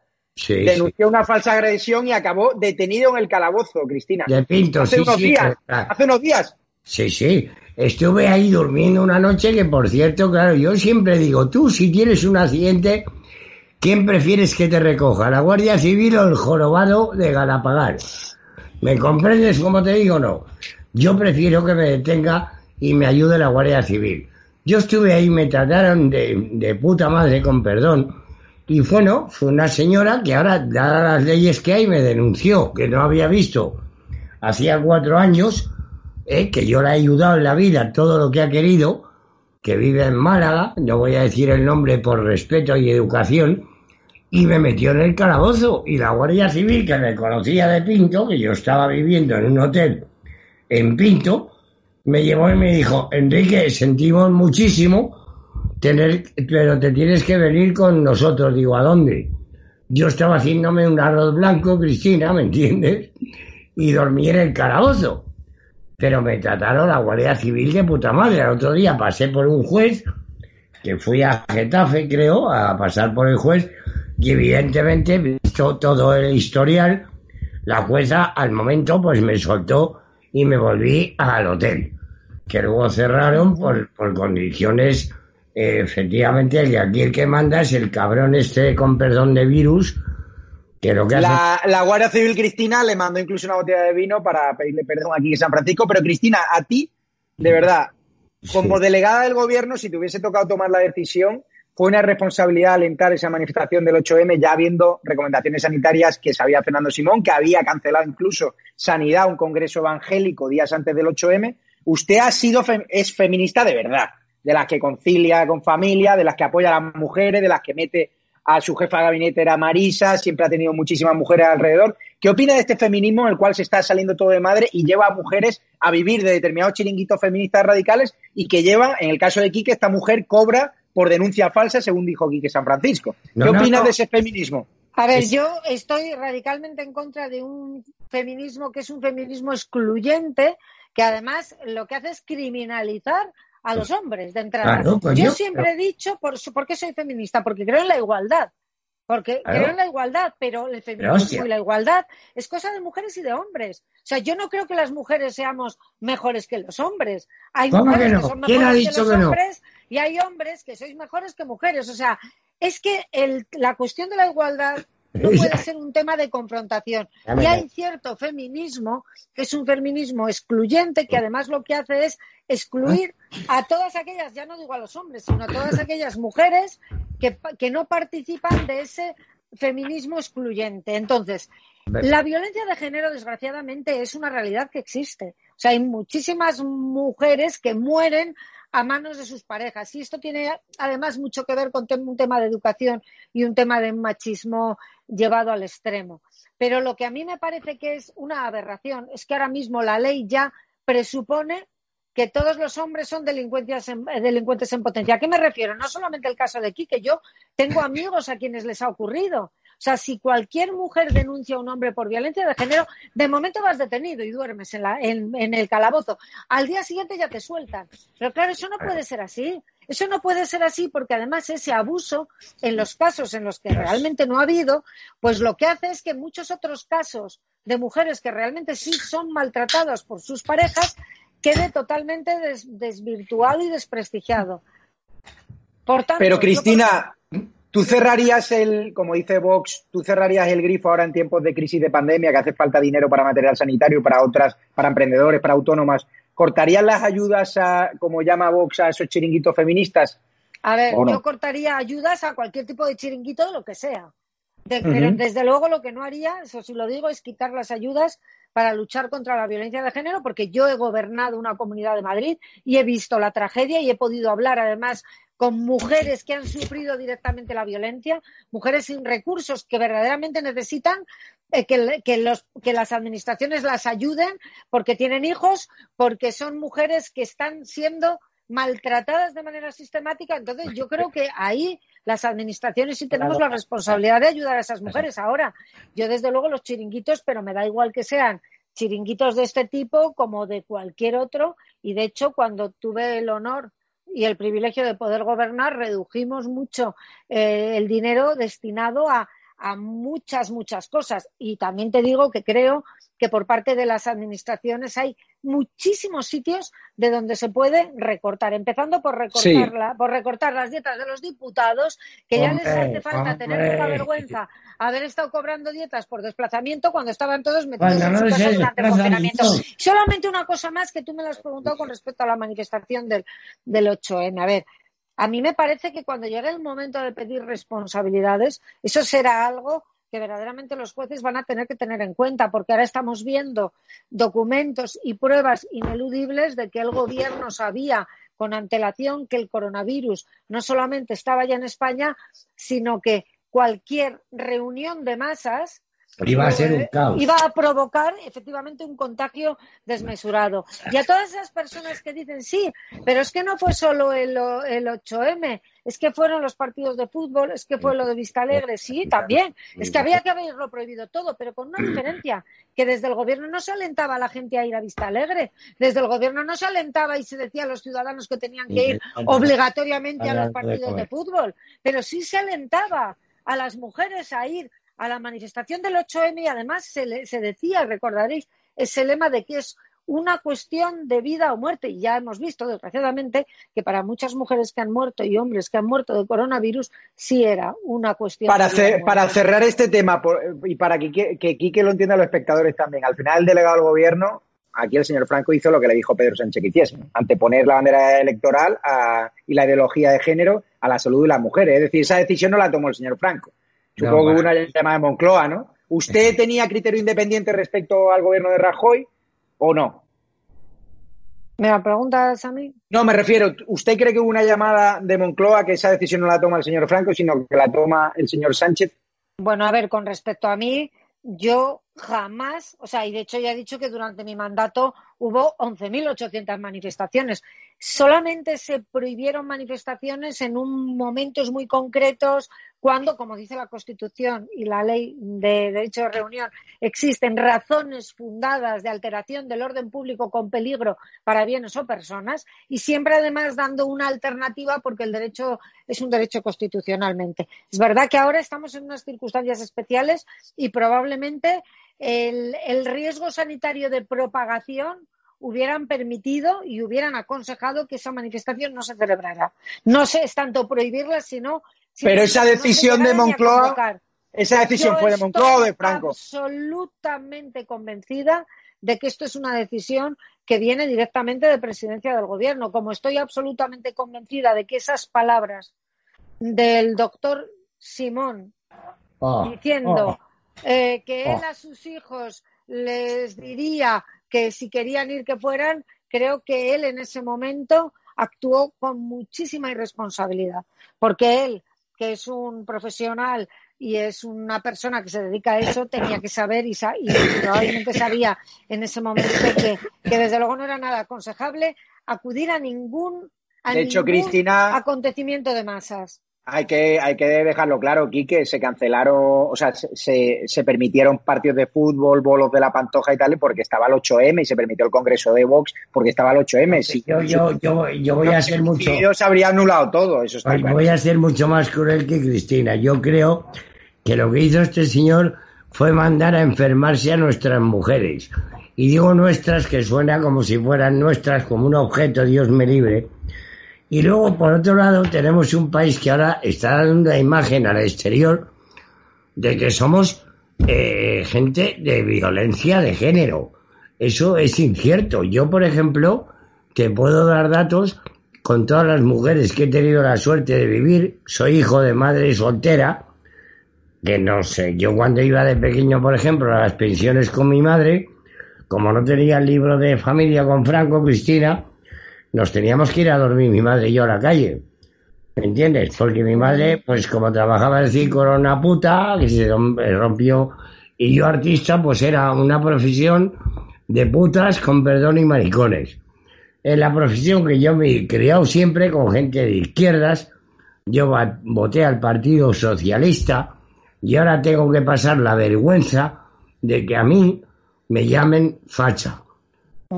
denunció una falsa agresión y acabó detenido en el calabozo, Cristina. De Pinto, hace unos días, hace unos días. Sí, sí. Estuve ahí durmiendo una noche que, por cierto, claro, yo siempre digo, tú si tienes un accidente, ¿quién prefieres que te recoja, la Guardia Civil o el jorobado de Galapagar? ¿Me comprendes como te digo no? Yo prefiero que me detenga y me ayude la Guardia Civil. Yo estuve ahí, me trataron de, puta madre, con perdón. Y bueno, fue una señora que ahora, dadas las leyes que hay, me denunció, que no había visto hacía cuatro años, eh, que yo le he ayudado en la vida todo lo que ha querido, que vive en Málaga, no voy a decir el nombre por respeto y educación, y me metió en el calabozo. Y la Guardia Civil, que me conocía de Pinto, que yo estaba viviendo en un hotel en Pinto, me llevó y me dijo, Enrique, sentimos muchísimo tener, pero te tienes que venir con nosotros. Digo, ¿a dónde? Yo estaba haciéndome un arroz blanco, Cristina, ¿me entiendes? Y dormí en el calabozo. Pero me trataron la Guardia Civil de puta madre. El otro día pasé por un juez, que fui a Getafe, creo, a pasar por el juez, y evidentemente, visto todo el historial, la jueza al momento pues me soltó y me volví al hotel, que luego cerraron por, por condiciones, eh, efectivamente, aquí el que manda es el cabrón este, con perdón de virus, que lo que la, hace... la Guardia Civil Cristina le mandó incluso una botella de vino para pedirle perdón aquí en San Francisco, pero Cristina, a ti, de verdad, como delegada del gobierno, si te hubiese tocado tomar la decisión, fue una responsabilidad alentar esa manifestación del 8M, ya viendo recomendaciones sanitarias que sabía Fernando Simón, que había cancelado incluso Sanidad, un congreso evangélico días antes del 8M. Usted ha sido, es feminista de verdad, de las que concilia con familia, de las que apoya a las mujeres, de las que mete a su jefa de gabinete era Marisa, siempre ha tenido muchísimas mujeres alrededor. ¿Qué opina de este feminismo en el cual se está saliendo todo de madre y lleva a mujeres a vivir de determinados chiringuitos feministas radicales y que lleva, en el caso de Quique, esta mujer cobra por denuncia falsa, según dijo Quique San Francisco. ¿Qué opinas de ese feminismo? A ver, yo estoy radicalmente en contra de un feminismo que es un feminismo excluyente, que además lo que hace es criminalizar a los hombres de entrada. Pues yo, siempre he dicho, por, ¿por qué soy feminista? Porque creo en la igualdad. Porque creo en la igualdad, pero el feminismo y la igualdad es cosa de mujeres y de hombres. O sea, yo no creo que las mujeres seamos mejores que los hombres. Hay mujeres que, son mejores que los hombres y hay hombres que sois mejores que mujeres. O sea, es que el, la cuestión de la igualdad no puede ser un tema de confrontación. Y hay cierto feminismo, que es un feminismo excluyente, que además lo que hace es excluir a todas aquellas, ya no digo a los hombres, sino a todas aquellas mujeres que, que no participan de ese feminismo excluyente. Entonces, la violencia de género, desgraciadamente, es una realidad que existe. O sea, hay muchísimas mujeres que mueren a manos de sus parejas. Y esto tiene además mucho que ver con un tema de educación y un tema de machismo llevado al extremo. Pero lo que a mí me parece que es una aberración es que ahora mismo la ley ya presupone que todos los hombres son delincuentes en, eh, delincuentes en potencia. ¿A qué me refiero? No solamente el caso de aquí, que yo tengo amigos a quienes les ha ocurrido. O sea, si cualquier mujer denuncia a un hombre por violencia de género, de momento vas detenido y duermes en, la, en, en el calabozo. Al día siguiente ya te sueltan. Pero claro, eso no puede ser así. Eso no puede ser así porque además ese abuso, en los casos en los que realmente no ha habido, pues lo que hace es que muchos otros casos de mujeres que realmente sí son maltratadas por sus parejas quede totalmente desvirtuado y desprestigiado. Pero Cristina, tú cerrarías el, como dice Vox, tú cerrarías el grifo ahora en tiempos de crisis de pandemia, que hace falta dinero para material sanitario, para otras, para emprendedores, para autónomas, ¿Cortarían las ayudas, a, como llama Vox, a esos chiringuitos feministas? A ver, yo cortaría ayudas a cualquier tipo de chiringuito de lo que sea. Pero desde luego lo que no haría, eso sí lo digo, es quitar las ayudas para luchar contra la violencia de género, porque yo he gobernado una comunidad de Madrid y he visto la tragedia y he podido hablar además con mujeres que han sufrido directamente la violencia, mujeres sin recursos que verdaderamente necesitan eh, que, que las administraciones las ayuden porque tienen hijos, porque son mujeres que están siendo maltratadas de manera sistemática. Entonces, yo creo que ahí las administraciones sí tenemos la responsabilidad de ayudar a esas mujeres. Ahora, yo desde luego los chiringuitos, pero me da igual que sean chiringuitos de este tipo como de cualquier otro. Y de hecho, cuando tuve el honor y el privilegio de poder gobernar, redujimos mucho eh, el dinero destinado a, a muchas, muchas cosas. Y también te digo que creo que por parte de las administraciones hay muchísimos sitios de donde se puede recortar, empezando por recortar, por recortar las dietas de los diputados, que ya les hace falta tener mucha vergüenza haber estado cobrando dietas por desplazamiento cuando estaban todos metidos en su casa durante el confinamiento. Solamente una cosa más que tú me lo has preguntado con respecto a la manifestación del, del 8N. A ver, a mí me parece que cuando llegue el momento de pedir responsabilidades, eso será algo que verdaderamente los jueces van a tener que tener en cuenta, porque ahora estamos viendo documentos y pruebas ineludibles de que el gobierno sabía con antelación que el coronavirus no solamente estaba ya en España, sino que cualquier reunión de masas Iba a ser un caos. Iba a provocar efectivamente un contagio desmesurado. Y a todas esas personas que dicen sí, pero es que no fue solo el, el 8M, es que fueron los partidos de fútbol, es que fue lo de Vista Alegre, sí, también. Es que había que haberlo prohibido todo, pero con una diferencia, que desde el gobierno no se alentaba a la gente a ir a Vista Alegre, desde el gobierno no se alentaba y se decía a los ciudadanos que tenían que ir obligatoriamente a los partidos de fútbol, pero sí se alentaba a las mujeres a ir a la manifestación del 8M y además se, se decía, recordaréis, ese lema de que es una cuestión de vida o muerte. Y ya hemos visto, desgraciadamente, que para muchas mujeres que han muerto y hombres que han muerto de coronavirus, sí era una cuestión. Para, para cerrar este tema y para que, que Quique lo entienda los espectadores también, al final el delegado del gobierno, aquí el señor Franco hizo lo que le dijo Pedro Sánchez que hiciese, anteponer la bandera electoral y la ideología de género a la salud de las mujeres. Es decir, esa decisión no la tomó el señor Franco. Supongo que hubo una llamada de Moncloa, ¿no? ¿Usted tenía criterio independiente respecto al gobierno de Rajoy o no? ¿Me la preguntas a mí? No, me refiero, ¿usted cree que hubo una llamada de Moncloa que esa decisión no la toma el señor Franco, sino que la toma el señor Sánchez? Bueno, a ver, con respecto a mí, yo jamás, o sea, y de hecho ya he dicho que durante mi mandato hubo 11.800 manifestaciones. Solamente se prohibieron manifestaciones en un momentos muy concretos cuando, como dice la Constitución y la Ley de Derecho de Reunión, existen razones fundadas de alteración del orden público con peligro para bienes o personas y siempre además dando una alternativa porque el derecho es un derecho constitucionalmente. Es verdad que ahora estamos en unas circunstancias especiales y probablemente el, riesgo sanitario de propagación hubieran permitido y hubieran aconsejado que esa manifestación no se celebrara. No sé, es tanto prohibirla, sino... Pero esa decisión de Moncloa... Esa decisión fue de Moncloa o de Franco. absolutamente convencida de que esto es una decisión que viene directamente de presidencia del gobierno. Como estoy absolutamente convencida de que esas palabras del doctor Simón ah, diciendo ah. Eh, que él oh. a sus hijos les diría que si querían ir que fueran, creo que él en ese momento actuó con muchísima irresponsabilidad, porque él, que es un profesional y es una persona que se dedica a eso, tenía que saber y, probablemente sabía en ese momento que, desde luego no era nada aconsejable acudir a ningún, a de hecho, Cristina, acontecimiento de masas. Hay que, hay que dejarlo claro, Quique, se cancelaron, o sea, se, se, permitieron partidos de fútbol, bolos de la Pantoja y tal, porque estaba el 8M y se permitió el Congreso de Vox porque estaba el 8M. Sí, yo, yo, yo, yo voy a ser mucho... Se habría anulado todo, eso está Voy a ser mucho más cruel que Cristina. Yo creo que lo que hizo este señor fue mandar a enfermarse a nuestras mujeres. Y digo nuestras que suena como si fueran nuestras, como un objeto, Dios me libre y luego, por otro lado, tenemos un país que ahora está dando una imagen al exterior de que somos eh, gente de violencia de género. Eso es incierto. Yo, por ejemplo, te puedo dar datos con todas las mujeres que he tenido la suerte de vivir. Soy hijo de madre soltera, que no sé, yo cuando iba de pequeño, por ejemplo, a las pensiones con mi madre, como no tenía el libro de familia con Franco, Cristina, nos teníamos que ir a dormir mi madre y yo a la calle. ¿Me entiendes? Porque mi madre, pues como trabajaba el circo, era una puta que se rompió. Y yo, artista, pues era una profesión de putas con perdón y maricones. En la profesión que yo me he criado siempre con gente de izquierdas. Yo voté al Partido Socialista y ahora tengo que pasar la vergüenza de que a mí me llamen facha.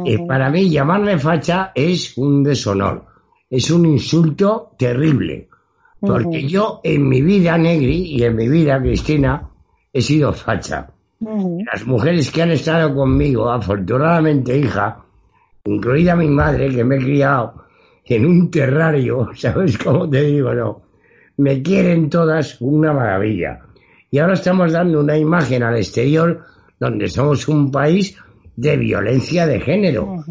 Y para mí llamarme facha es un deshonor, es un insulto terrible, porque yo en mi vida, Negri, y en mi vida, Cristina, he sido facha. Las mujeres que han estado conmigo, afortunadamente hija, incluida mi madre, que me he criado en un terrario, ¿sabes cómo te digo? No, me quieren todas una maravilla. Y ahora estamos dando una imagen al exterior donde somos un país de violencia de género.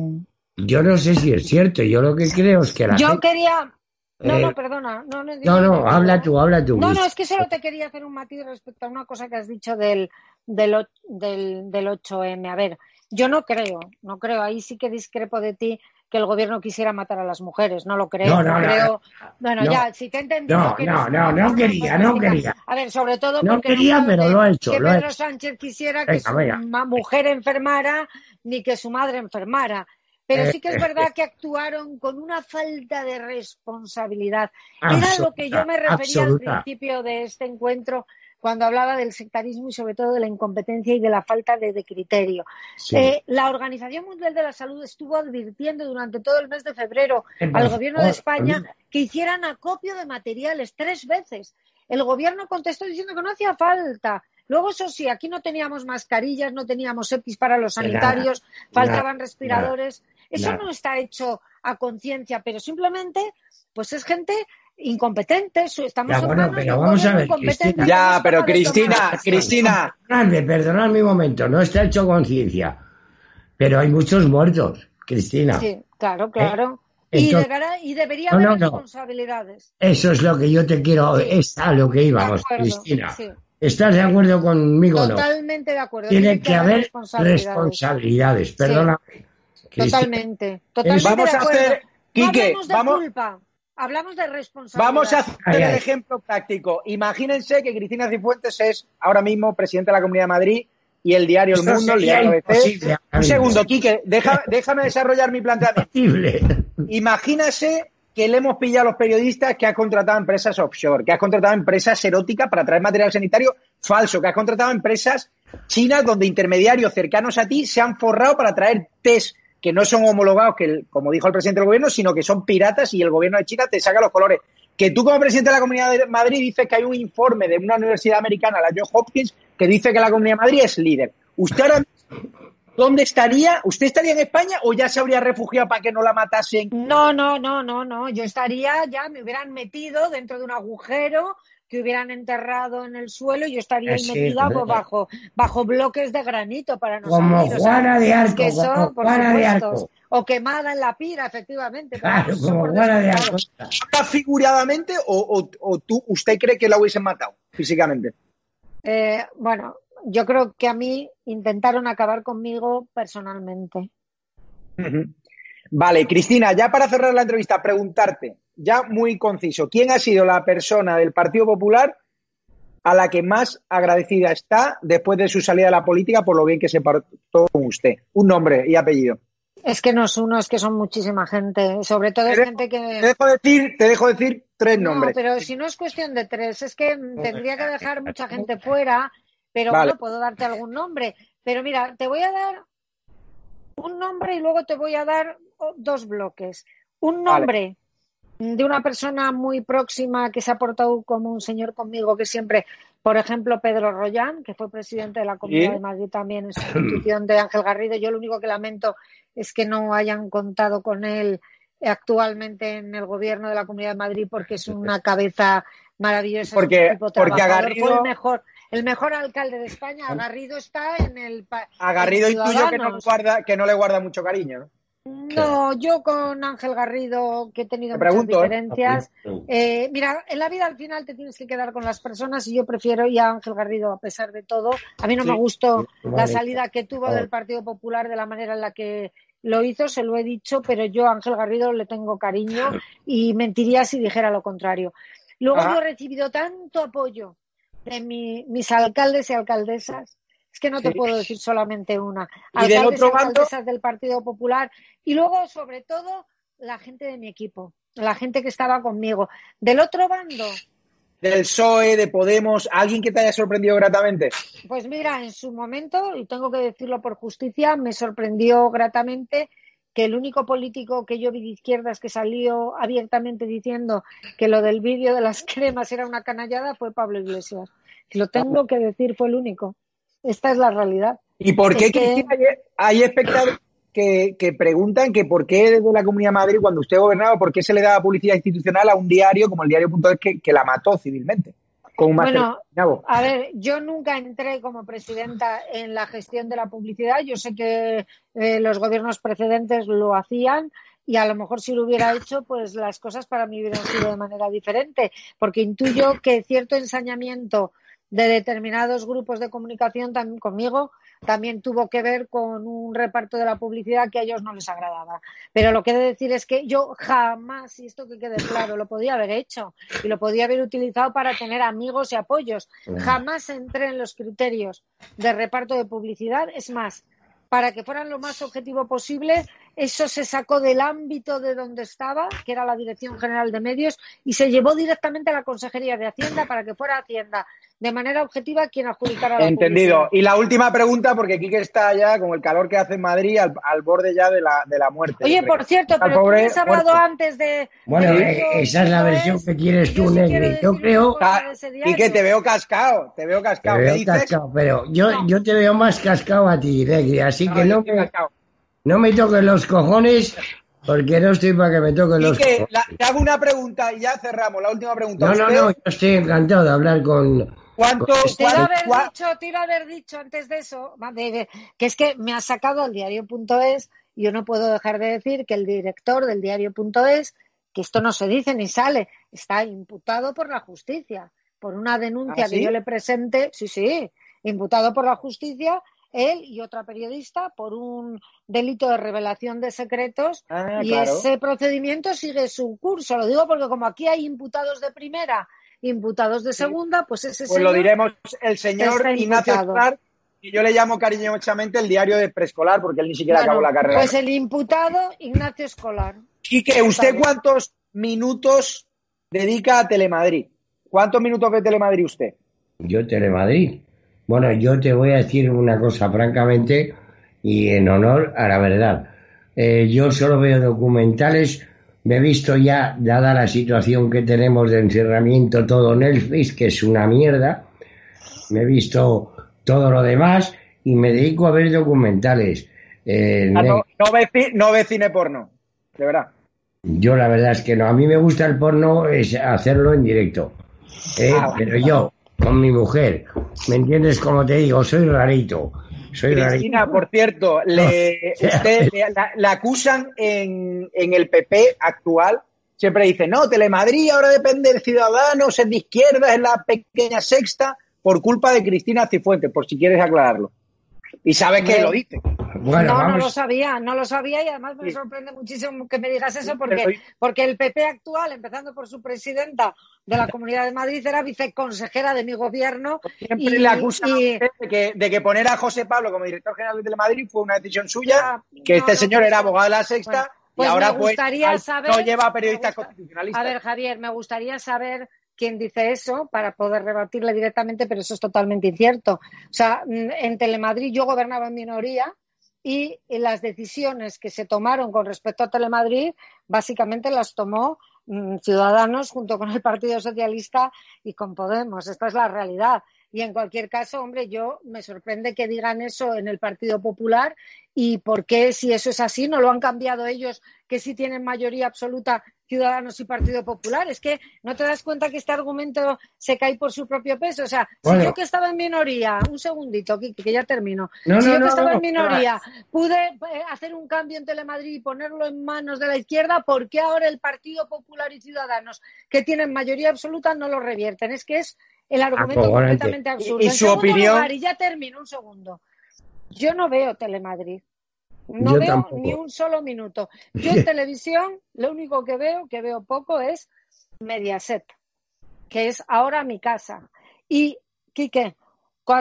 Yo no sé si es cierto, yo lo que creo es que la Yo quería... No, no, eh, perdona. No, no, no, habla tú, habla tú. No, no, es que solo te quería hacer un matiz respecto a una cosa que has dicho del, del, del, del 8M. A ver, yo no creo, no creo, ahí sí que discrepo de ti que el gobierno quisiera matar a las mujeres, no lo creo. No, no, creo... Bueno, ya, si te he entendido. No, no, no, no quería, no quería. A ver, sobre todo no quería, pero lo ha hecho. Que Pedro Sánchez quisiera que su mujer enfermara ni que su madre enfermara. Pero sí que es eh, verdad eh, que actuaron con una falta de responsabilidad. Era lo que yo me refería al principio de este encuentro cuando hablaba del sectarismo y sobre todo de la incompetencia y de la falta de, criterio. Eh, la Organización Mundial de la Salud estuvo advirtiendo durante todo el mes de febrero al gobierno de España que hicieran acopio de materiales tres veces. El gobierno contestó diciendo que no hacía falta. Luego, eso sí, aquí no teníamos mascarillas, no teníamos EPIs para los sanitarios, faltaban respiradores. Eso no está hecho a conciencia, pero simplemente, pues es gente incompetente. Estamos ya, bueno, pero vamos a ver, Cristina. Ya, pero Cristina, Cristina. Perdonadme, perdonadme un momento, no está hecho conciencia, pero hay muchos muertos, Cristina. Sí, claro, ¿Eh? claro. y, debería haber responsabilidades. Eso es lo que yo te quiero, es a lo que íbamos, Cristina. ¿Estás de acuerdo conmigo Totalmente de acuerdo. Tiene, que, haber responsabilidades, perdóname. Totalmente, totalmente. Vamos a hacer, Quique, vamos. Hablamos de responsabilidad. Vamos a hacer el ejemplo práctico. Imagínense que Cristina Cifuentes es ahora mismo presidente de la Comunidad de Madrid y el diario El Mundo, el diario ABC. Un segundo, Quique, déjame desarrollar mi planteamiento. Imagínese que le hemos pillado a los periodistas que ha contratado empresas offshore, que ha contratado empresas eróticas para traer material sanitario falso, que ha contratado empresas chinas donde intermediarios cercanos a ti se han forrado para traer test que no son homologados, que como dijo el presidente del gobierno, sino que son piratas y el gobierno de China te saca los colores. Que tú como presidente de la Comunidad de Madrid dices que hay un informe de una universidad americana, la Johns Hopkins, que dice que la Comunidad de Madrid es líder. ¿Usted ahora dónde estaría? ¿Usted estaría en España o ya se habría refugiado para que no la matasen? No, no, no, no, no. Yo estaría, ya me hubieran metido dentro de un agujero que hubieran enterrado en el suelo y yo estaría ahí metida pues, bajo, bajo bloques de granito para no como Juana de Arco, Juana de Arco. O quemada en la pira, efectivamente. Claro, como Juana de Arco. figuradamente o, o, tú, usted cree que la hubiesen matado físicamente? Eh, bueno, yo creo que a mí intentaron acabar conmigo personalmente. Vale, Cristina, ya para cerrar la entrevista, preguntarte, ya muy conciso, ¿quién ha sido la persona del Partido Popular a la que más agradecida está después de su salida a la política por lo bien que se portó con usted? Un nombre y apellido. Es que no es uno, es que son muchísima gente. Sobre todo es gente que. Te dejo decir, te dejo decir tres nombres. No, pero si no es cuestión de tres, es que tendría que dejar mucha gente fuera, pero no puedo darte algún nombre. Pero mira, te voy a dar un nombre y luego te voy a dar dos bloques. Un nombre de una persona muy próxima que se ha portado como un señor conmigo, que siempre, por ejemplo, Pedro Royán, que fue presidente de la Comunidad de Madrid también en sustitución de Ángel Garrido. Yo lo único que lamento es que no hayan contado con él actualmente en el gobierno de la Comunidad de Madrid porque es una cabeza maravillosa. Porque, porque Garrido... el mejor, el mejor alcalde de España. Agarrido está en el. Agarrido y tuyo que no, guarda, que no le guarda mucho cariño, ¿no? yo con Ángel Garrido, que he tenido muchas ¿eh? diferencias. Eh, mira, en la vida al final te tienes que quedar con las personas y yo prefiero ir a Ángel Garrido a pesar de todo. A mí no me gustó la salida que tuvo del Partido Popular de la manera en la que lo hizo, se lo he dicho, pero yo a Ángel Garrido le tengo cariño y mentiría si dijera lo contrario. Luego yo he recibido tanto apoyo de mis alcaldes y alcaldesas. Es que no te puedo decir solamente una. Alcaldes y alcaldesas del Partido Popular. Y luego, sobre todo, la gente de mi equipo, la gente que estaba conmigo. Del otro bando. Del PSOE, de Podemos, ¿alguien que te haya sorprendido gratamente? Pues mira, en su momento, y tengo que decirlo por justicia, me sorprendió gratamente que el único político que yo vi de izquierdas que salió abiertamente diciendo que lo del vídeo de las cremas era una canallada fue Pablo Iglesias. Lo tengo que decir, fue el único. Esta es la realidad. ¿Y por qué, hay espectadores que, preguntan que por qué desde la Comunidad de Madrid, cuando usted gobernaba, por qué se le daba publicidad institucional a un diario como el diario.es que, que la mató civilmente? bueno, a ver, yo nunca entré como presidenta en la gestión de la publicidad. Yo sé que eh, los gobiernos precedentes lo hacían y a lo mejor si lo hubiera hecho, pues las cosas para mí hubieran sido de manera diferente, porque intuyo que cierto ensañamiento de determinados grupos de comunicación también conmigo también tuvo que ver con un reparto de la publicidad que a ellos no les agradaba. Pero lo que he de decir es que yo jamás, y esto que quede claro, lo podía haber hecho y lo podía haber utilizado para tener amigos y apoyos. Jamás entré en los criterios de reparto de publicidad. Es más, para que fueran lo más objetivo posible, eso se sacó del ámbito de donde estaba, que era la Dirección General de Medios, y se llevó directamente a la Consejería de Hacienda para que fuera Hacienda de manera objetiva quien adjudicara la Entendido. Y la última pregunta, porque Quique está ya con el calor que hace en Madrid al, borde ya de la, de la muerte. Oye, por cierto, pero tú has hablado antes de... Bueno, eh, esa es la versión que quieres tú, Negri. Yo creo... Quique, te veo cascado, te veo cascado. Te veo cascado, pero yo, yo te veo más cascado a ti, Negri, así que no me, no me toques los cojones porque no estoy para que me toquen los cojones. te hago una pregunta y ya cerramos, la última pregunta. No, no, no, yo estoy encantado de hablar con ¿Cuánto, te, iba haber dicho, te iba a haber dicho antes de eso, que es que me ha sacado el diario.es y yo no puedo dejar de decir que el director del diario.es, que esto no se dice ni sale, está imputado por la justicia, por una denuncia ¿Ah, que yo le presente, sí, sí, imputado por la justicia, él y otra periodista por un delito de revelación de secretos ah, y ese procedimiento sigue su curso. Lo digo porque como aquí hay imputados de primera imputados de segunda, pues ese Pues lo diremos el señor Ignacio Escolar, y yo le llamo cariñosamente el diario de preescolar, porque él ni siquiera acabó la carrera. Pues el imputado Ignacio Escolar. Y que usted cuántos minutos dedica a Telemadrid. ¿Cuántos minutos ve Telemadrid usted? Yo Telemadrid. Bueno, yo te voy a decir una cosa francamente y en honor a la verdad. Eh, yo solo veo documentales me he visto ya, dada la situación que tenemos de encerramiento todo Netflix, que es una mierda, me he visto todo lo demás y me dedico a ver documentales. Eh, ah, no, no, ve, cine porno, de verdad. Yo la verdad es que no. A mí me gusta el porno es hacerlo en directo. ¿eh? Ah, pero yo, con mi mujer, ¿me entiendes? Como te digo, soy rarito. Cristina, por cierto, le, usted, la, acusan en, en, el PP actual. Siempre dice, no, Telemadrid ahora depende de Ciudadanos, es de izquierda, es la pequeña sexta, por culpa de Cristina Cifuentes, por si quieres aclararlo. Y sabes que lo dice. Bueno, no, no lo sabía, no lo sabía y además me sorprende muchísimo que me digas eso porque, porque el PP actual, empezando por su presidenta de la Comunidad de Madrid, era viceconsejera de mi gobierno. Siempre le acusa de, que, de que poner a José Pablo como director general de Telemadrid fue una decisión suya, que este señor era abogado de la Sexta y pues ahora pues, no lleva periodistas constitucionalistas. A ver, Javier, me gustaría saber quién dice eso para poder rebatirle directamente, pero eso es totalmente incierto. O sea, mm, en Telemadrid yo gobernaba en minoría y las decisiones que se tomaron con respecto a Telemadrid básicamente las tomó mm, Ciudadanos junto con el Partido Socialista y con Podemos. Esta es la realidad. Y en cualquier caso, hombre, yo me sorprende que digan eso en el Partido Popular y por qué, si eso es así, no lo han cambiado ellos, que sí tienen mayoría absoluta Ciudadanos y Partido Popular. Es que no te das cuenta que este argumento se cae por su propio peso. O sea, si yo que estaba en minoría, un segundito, que, que ya termino. si yo que estaba en minoría pude eh, hacer un cambio en Telemadrid y ponerlo en manos de la izquierda, ¿por qué ahora el Partido Popular y Ciudadanos, que tienen mayoría absoluta, no lo revierten? Es que es el argumento completamente absurdo. Y, su opinión. y ya termino un segundo. Yo no veo Telemadrid. No veo ni un solo minuto. Yo en televisión lo único que veo, que veo poco, es Mediaset, que es ahora mi casa. Y, Quique,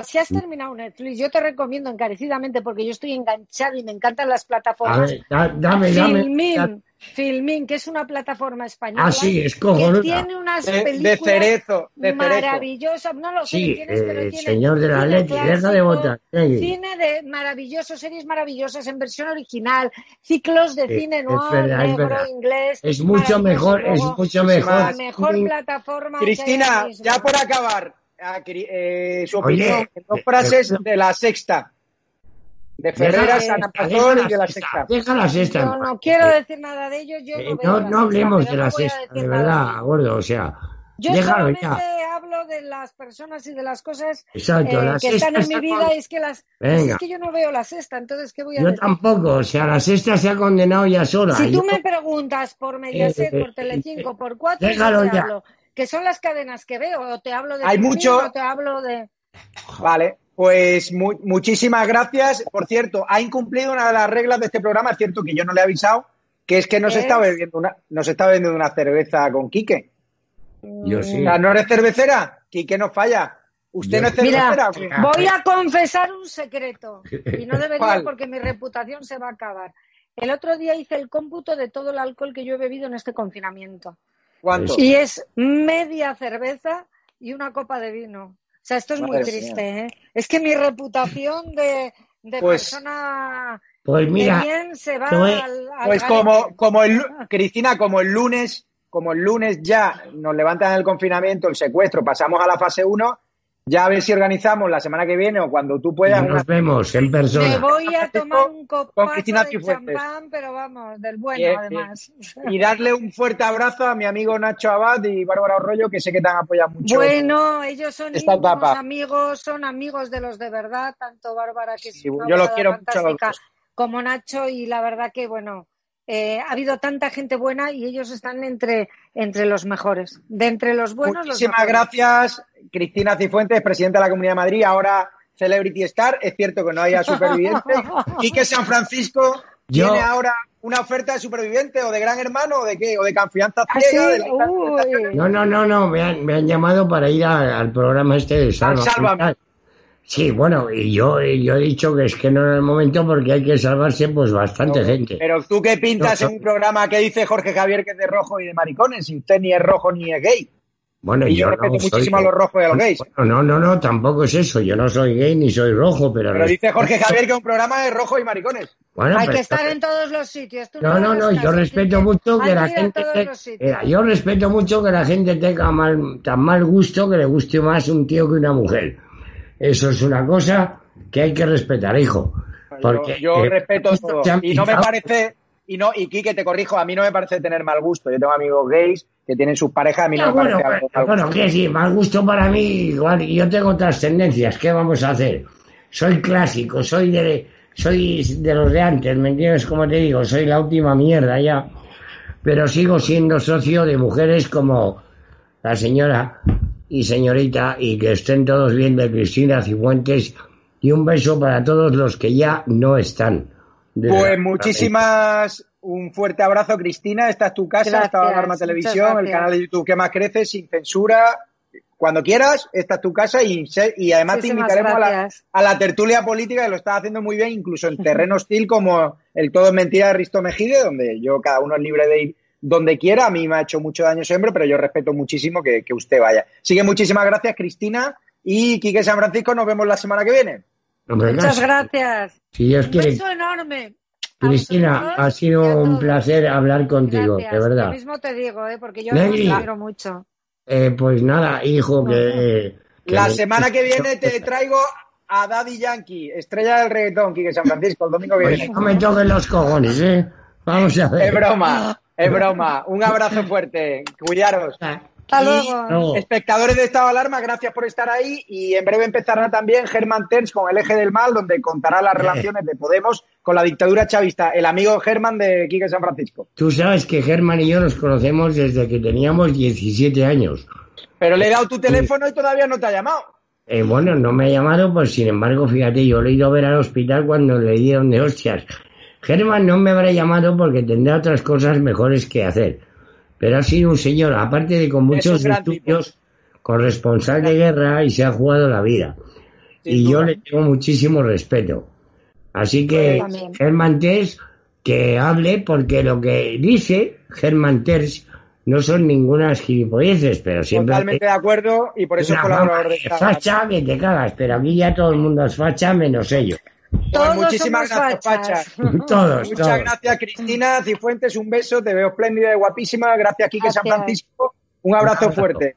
si has terminado Netflix, yo te recomiendo encarecidamente, porque yo estoy enganchado y me encantan las plataformas. dame, dame, Filmin, que es una plataforma española. Ah, sí, es Que tiene unas películas de cerezo, de maravillosas. No lo sé sí, tienes, pero eh, Señor de la Leti, deja de votar. Cine de maravillosos, series maravillosas en versión original, ciclos de cine noir, negro, inglés. Es mucho mejor, es mucho mejor. La mejor plataforma. Cristina, ya por acabar, ah, eh, su opinión, dos frases de la sexta. De Ferreira, San Pastor y de la sexta. Deja la sexta. No, no quiero decir nada de ellos. Yo eh, no, no, hablemos de la sexta, de verdad, gordo, o sea. Yo solamente hablo de las personas y de las cosas eh, que están en mi vida y es que las es que yo no veo la sexta, entonces ¿qué voy a yo decir? Yo tampoco, o sea, la sexta se ha condenado ya sola. Si tú me preguntas por Mediaset, eh, por Telecinco, por cuatro, déjalo ya. Hablo, que son las cadenas que veo, o te hablo de Hay mucho... o te hablo de Vale, pues muchísimas gracias. Por cierto, ha incumplido una de las reglas de este programa. Es cierto que yo no le he avisado, que es que nos está bebiendo una, nos está bebiendo una cerveza con Quique. Yo sí. ¿No eres cervecera? Quique no falla. ¿Usted no es cervecera? Mira, voy a confesar un secreto. Y no debería porque mi reputación se va a acabar. El otro día hice el cómputo de todo el alcohol que yo he bebido en este confinamiento. ¿Cuánto? Y es media cerveza y una copa de vino. O sea, esto es muy triste, ¿eh? Es que mi reputación de, pues persona pues mira, bien se va al, Pues como, como el, Cristina, como el lunes, como el lunes ya nos levantan el confinamiento, el secuestro, pasamos a la fase 1, ya a ver si organizamos la semana que viene o cuando tú puedas. Nos vemos en persona. Me voy a tomar un copazo de champán, pero vamos, del bueno además. Y darle un fuerte abrazo a mi amigo Nacho Abad y Bárbara Arroyo, que sé que te han apoyado mucho. Bueno, ellos son amigos, son amigos de los de verdad, tanto Bárbara, que es una yo los quiero mucho. como Nacho, y la verdad que, bueno, eh, ha habido tanta gente buena y ellos están entre, entre los mejores. De entre los buenos, Muchísimas gracias, Cristina Cifuentes, presidenta de la Comunidad de Madrid, ahora Celebrity Star. Es cierto que no haya superviviente. y que San Francisco tiene ahora una oferta de superviviente o de gran hermano o de qué, o de confianza ¿Ah, ciega. no, no, no, no, me han, me han llamado para ir al programa este de Salva. Sí, bueno, y yo, yo he dicho que es que no es el momento porque hay que salvarse pues bastante gente. Pero tú qué pintas en un programa que dice Jorge Javier que es de rojo y de maricones, y usted ni es rojo ni es gay. Bueno, y yo, respeto muchísimo a los rojos y a los gays. no, no, no, tampoco es eso. Yo no soy gay ni soy rojo, pero. Pero dice Jorge Javier que un programa es rojo y maricones. Bueno, Hay que estar en todos los sitios. no, no, no, yo respeto mucho que la gente. yo respeto mucho que la gente tenga mal, tan mal gusto que le guste más un tío que una mujer. Eso es una cosa que hay que respetar, hijo. Porque, yo, eh, respeto todo. Y no me parece, y no, y Kike, te corrijo, a mí no me parece tener mal gusto. Yo tengo amigos gays que tienen sus parejas, a mí no, me bueno, parece mal Bueno, que sí, mal gusto para mí, igual, yo tengo otras tendencias, ¿qué vamos a hacer? Soy clásico, soy de, soy de los de antes, ¿me entiendes? Como te digo, soy la última mierda ya, pero sigo siendo socio de mujeres como la señora y señorita y que estén todos bien de Cristina Cifuentes y un beso para todos los que ya no están. Pues muchísimas, un fuerte abrazo, Cristina. Esta es tu casa, esta es Alarma Televisión, el canal de YouTube que más crece, sin censura. Cuando quieras, esta es tu casa y, y además te invitaremos a la, tertulia política que lo estás haciendo muy bien, incluso en terreno hostil como el Todo es Mentira de Risto Mejide, donde yo, cada uno es libre de ir donde quiera. A mí me ha hecho mucho daño siempre, pero yo respeto muchísimo que, usted vaya. Sigue muchísimas gracias, Cristina. Y Quique San Francisco, nos vemos la semana que viene. Muchas gracias. un beso enorme. Cristina, ha sido un placer hablar contigo, de verdad. Lo mismo te digo, ¿eh? porque yo te quiero mucho. Eh, pues nada, hijo, que, La semana que viene te traigo a Daddy Yankee, estrella del reggaetón, Quique San Francisco, el domingo que viene. no me toquen los cojones, ¿eh? Vamos a ver. Es broma, es broma. Un abrazo fuerte. Cuidaros. Espectadores de Estado de Alarma, gracias por estar ahí. Y en breve empezará también Germán Terns con el eje del mal, donde contará las relaciones de Podemos con la dictadura chavista. El amigo Germán de Quique San Francisco. Tú sabes que Germán y yo nos conocemos desde que teníamos 17 años. Pero le he dado tu teléfono y todavía no te ha llamado. Eh, bueno, no me ha llamado, pues sin embargo, fíjate, yo le he ido a ver al hospital cuando le dieron de hostias. Germán no me habrá llamado porque tendrá otras cosas mejores que hacer pero ha sido un señor, aparte de con muchos estudios, corresponsal de guerra y se ha jugado la vida. y yo le tengo muchísimo respeto. Así que Germán Terz, que hable, porque lo que dice Germán Terz no son ninguna gilipolleces, pero siempre... Totalmente de acuerdo y por eso es colaborador de Facha que te cagas, pero aquí ya todo el mundo es facha menos ellos. Todos muchísimas gracias, Pacha. todos, Muchas gracias, Cristina Cifuentes. Un beso, te veo espléndida y guapísima. Gracias, Quique San Francisco. Un abrazo fuerte.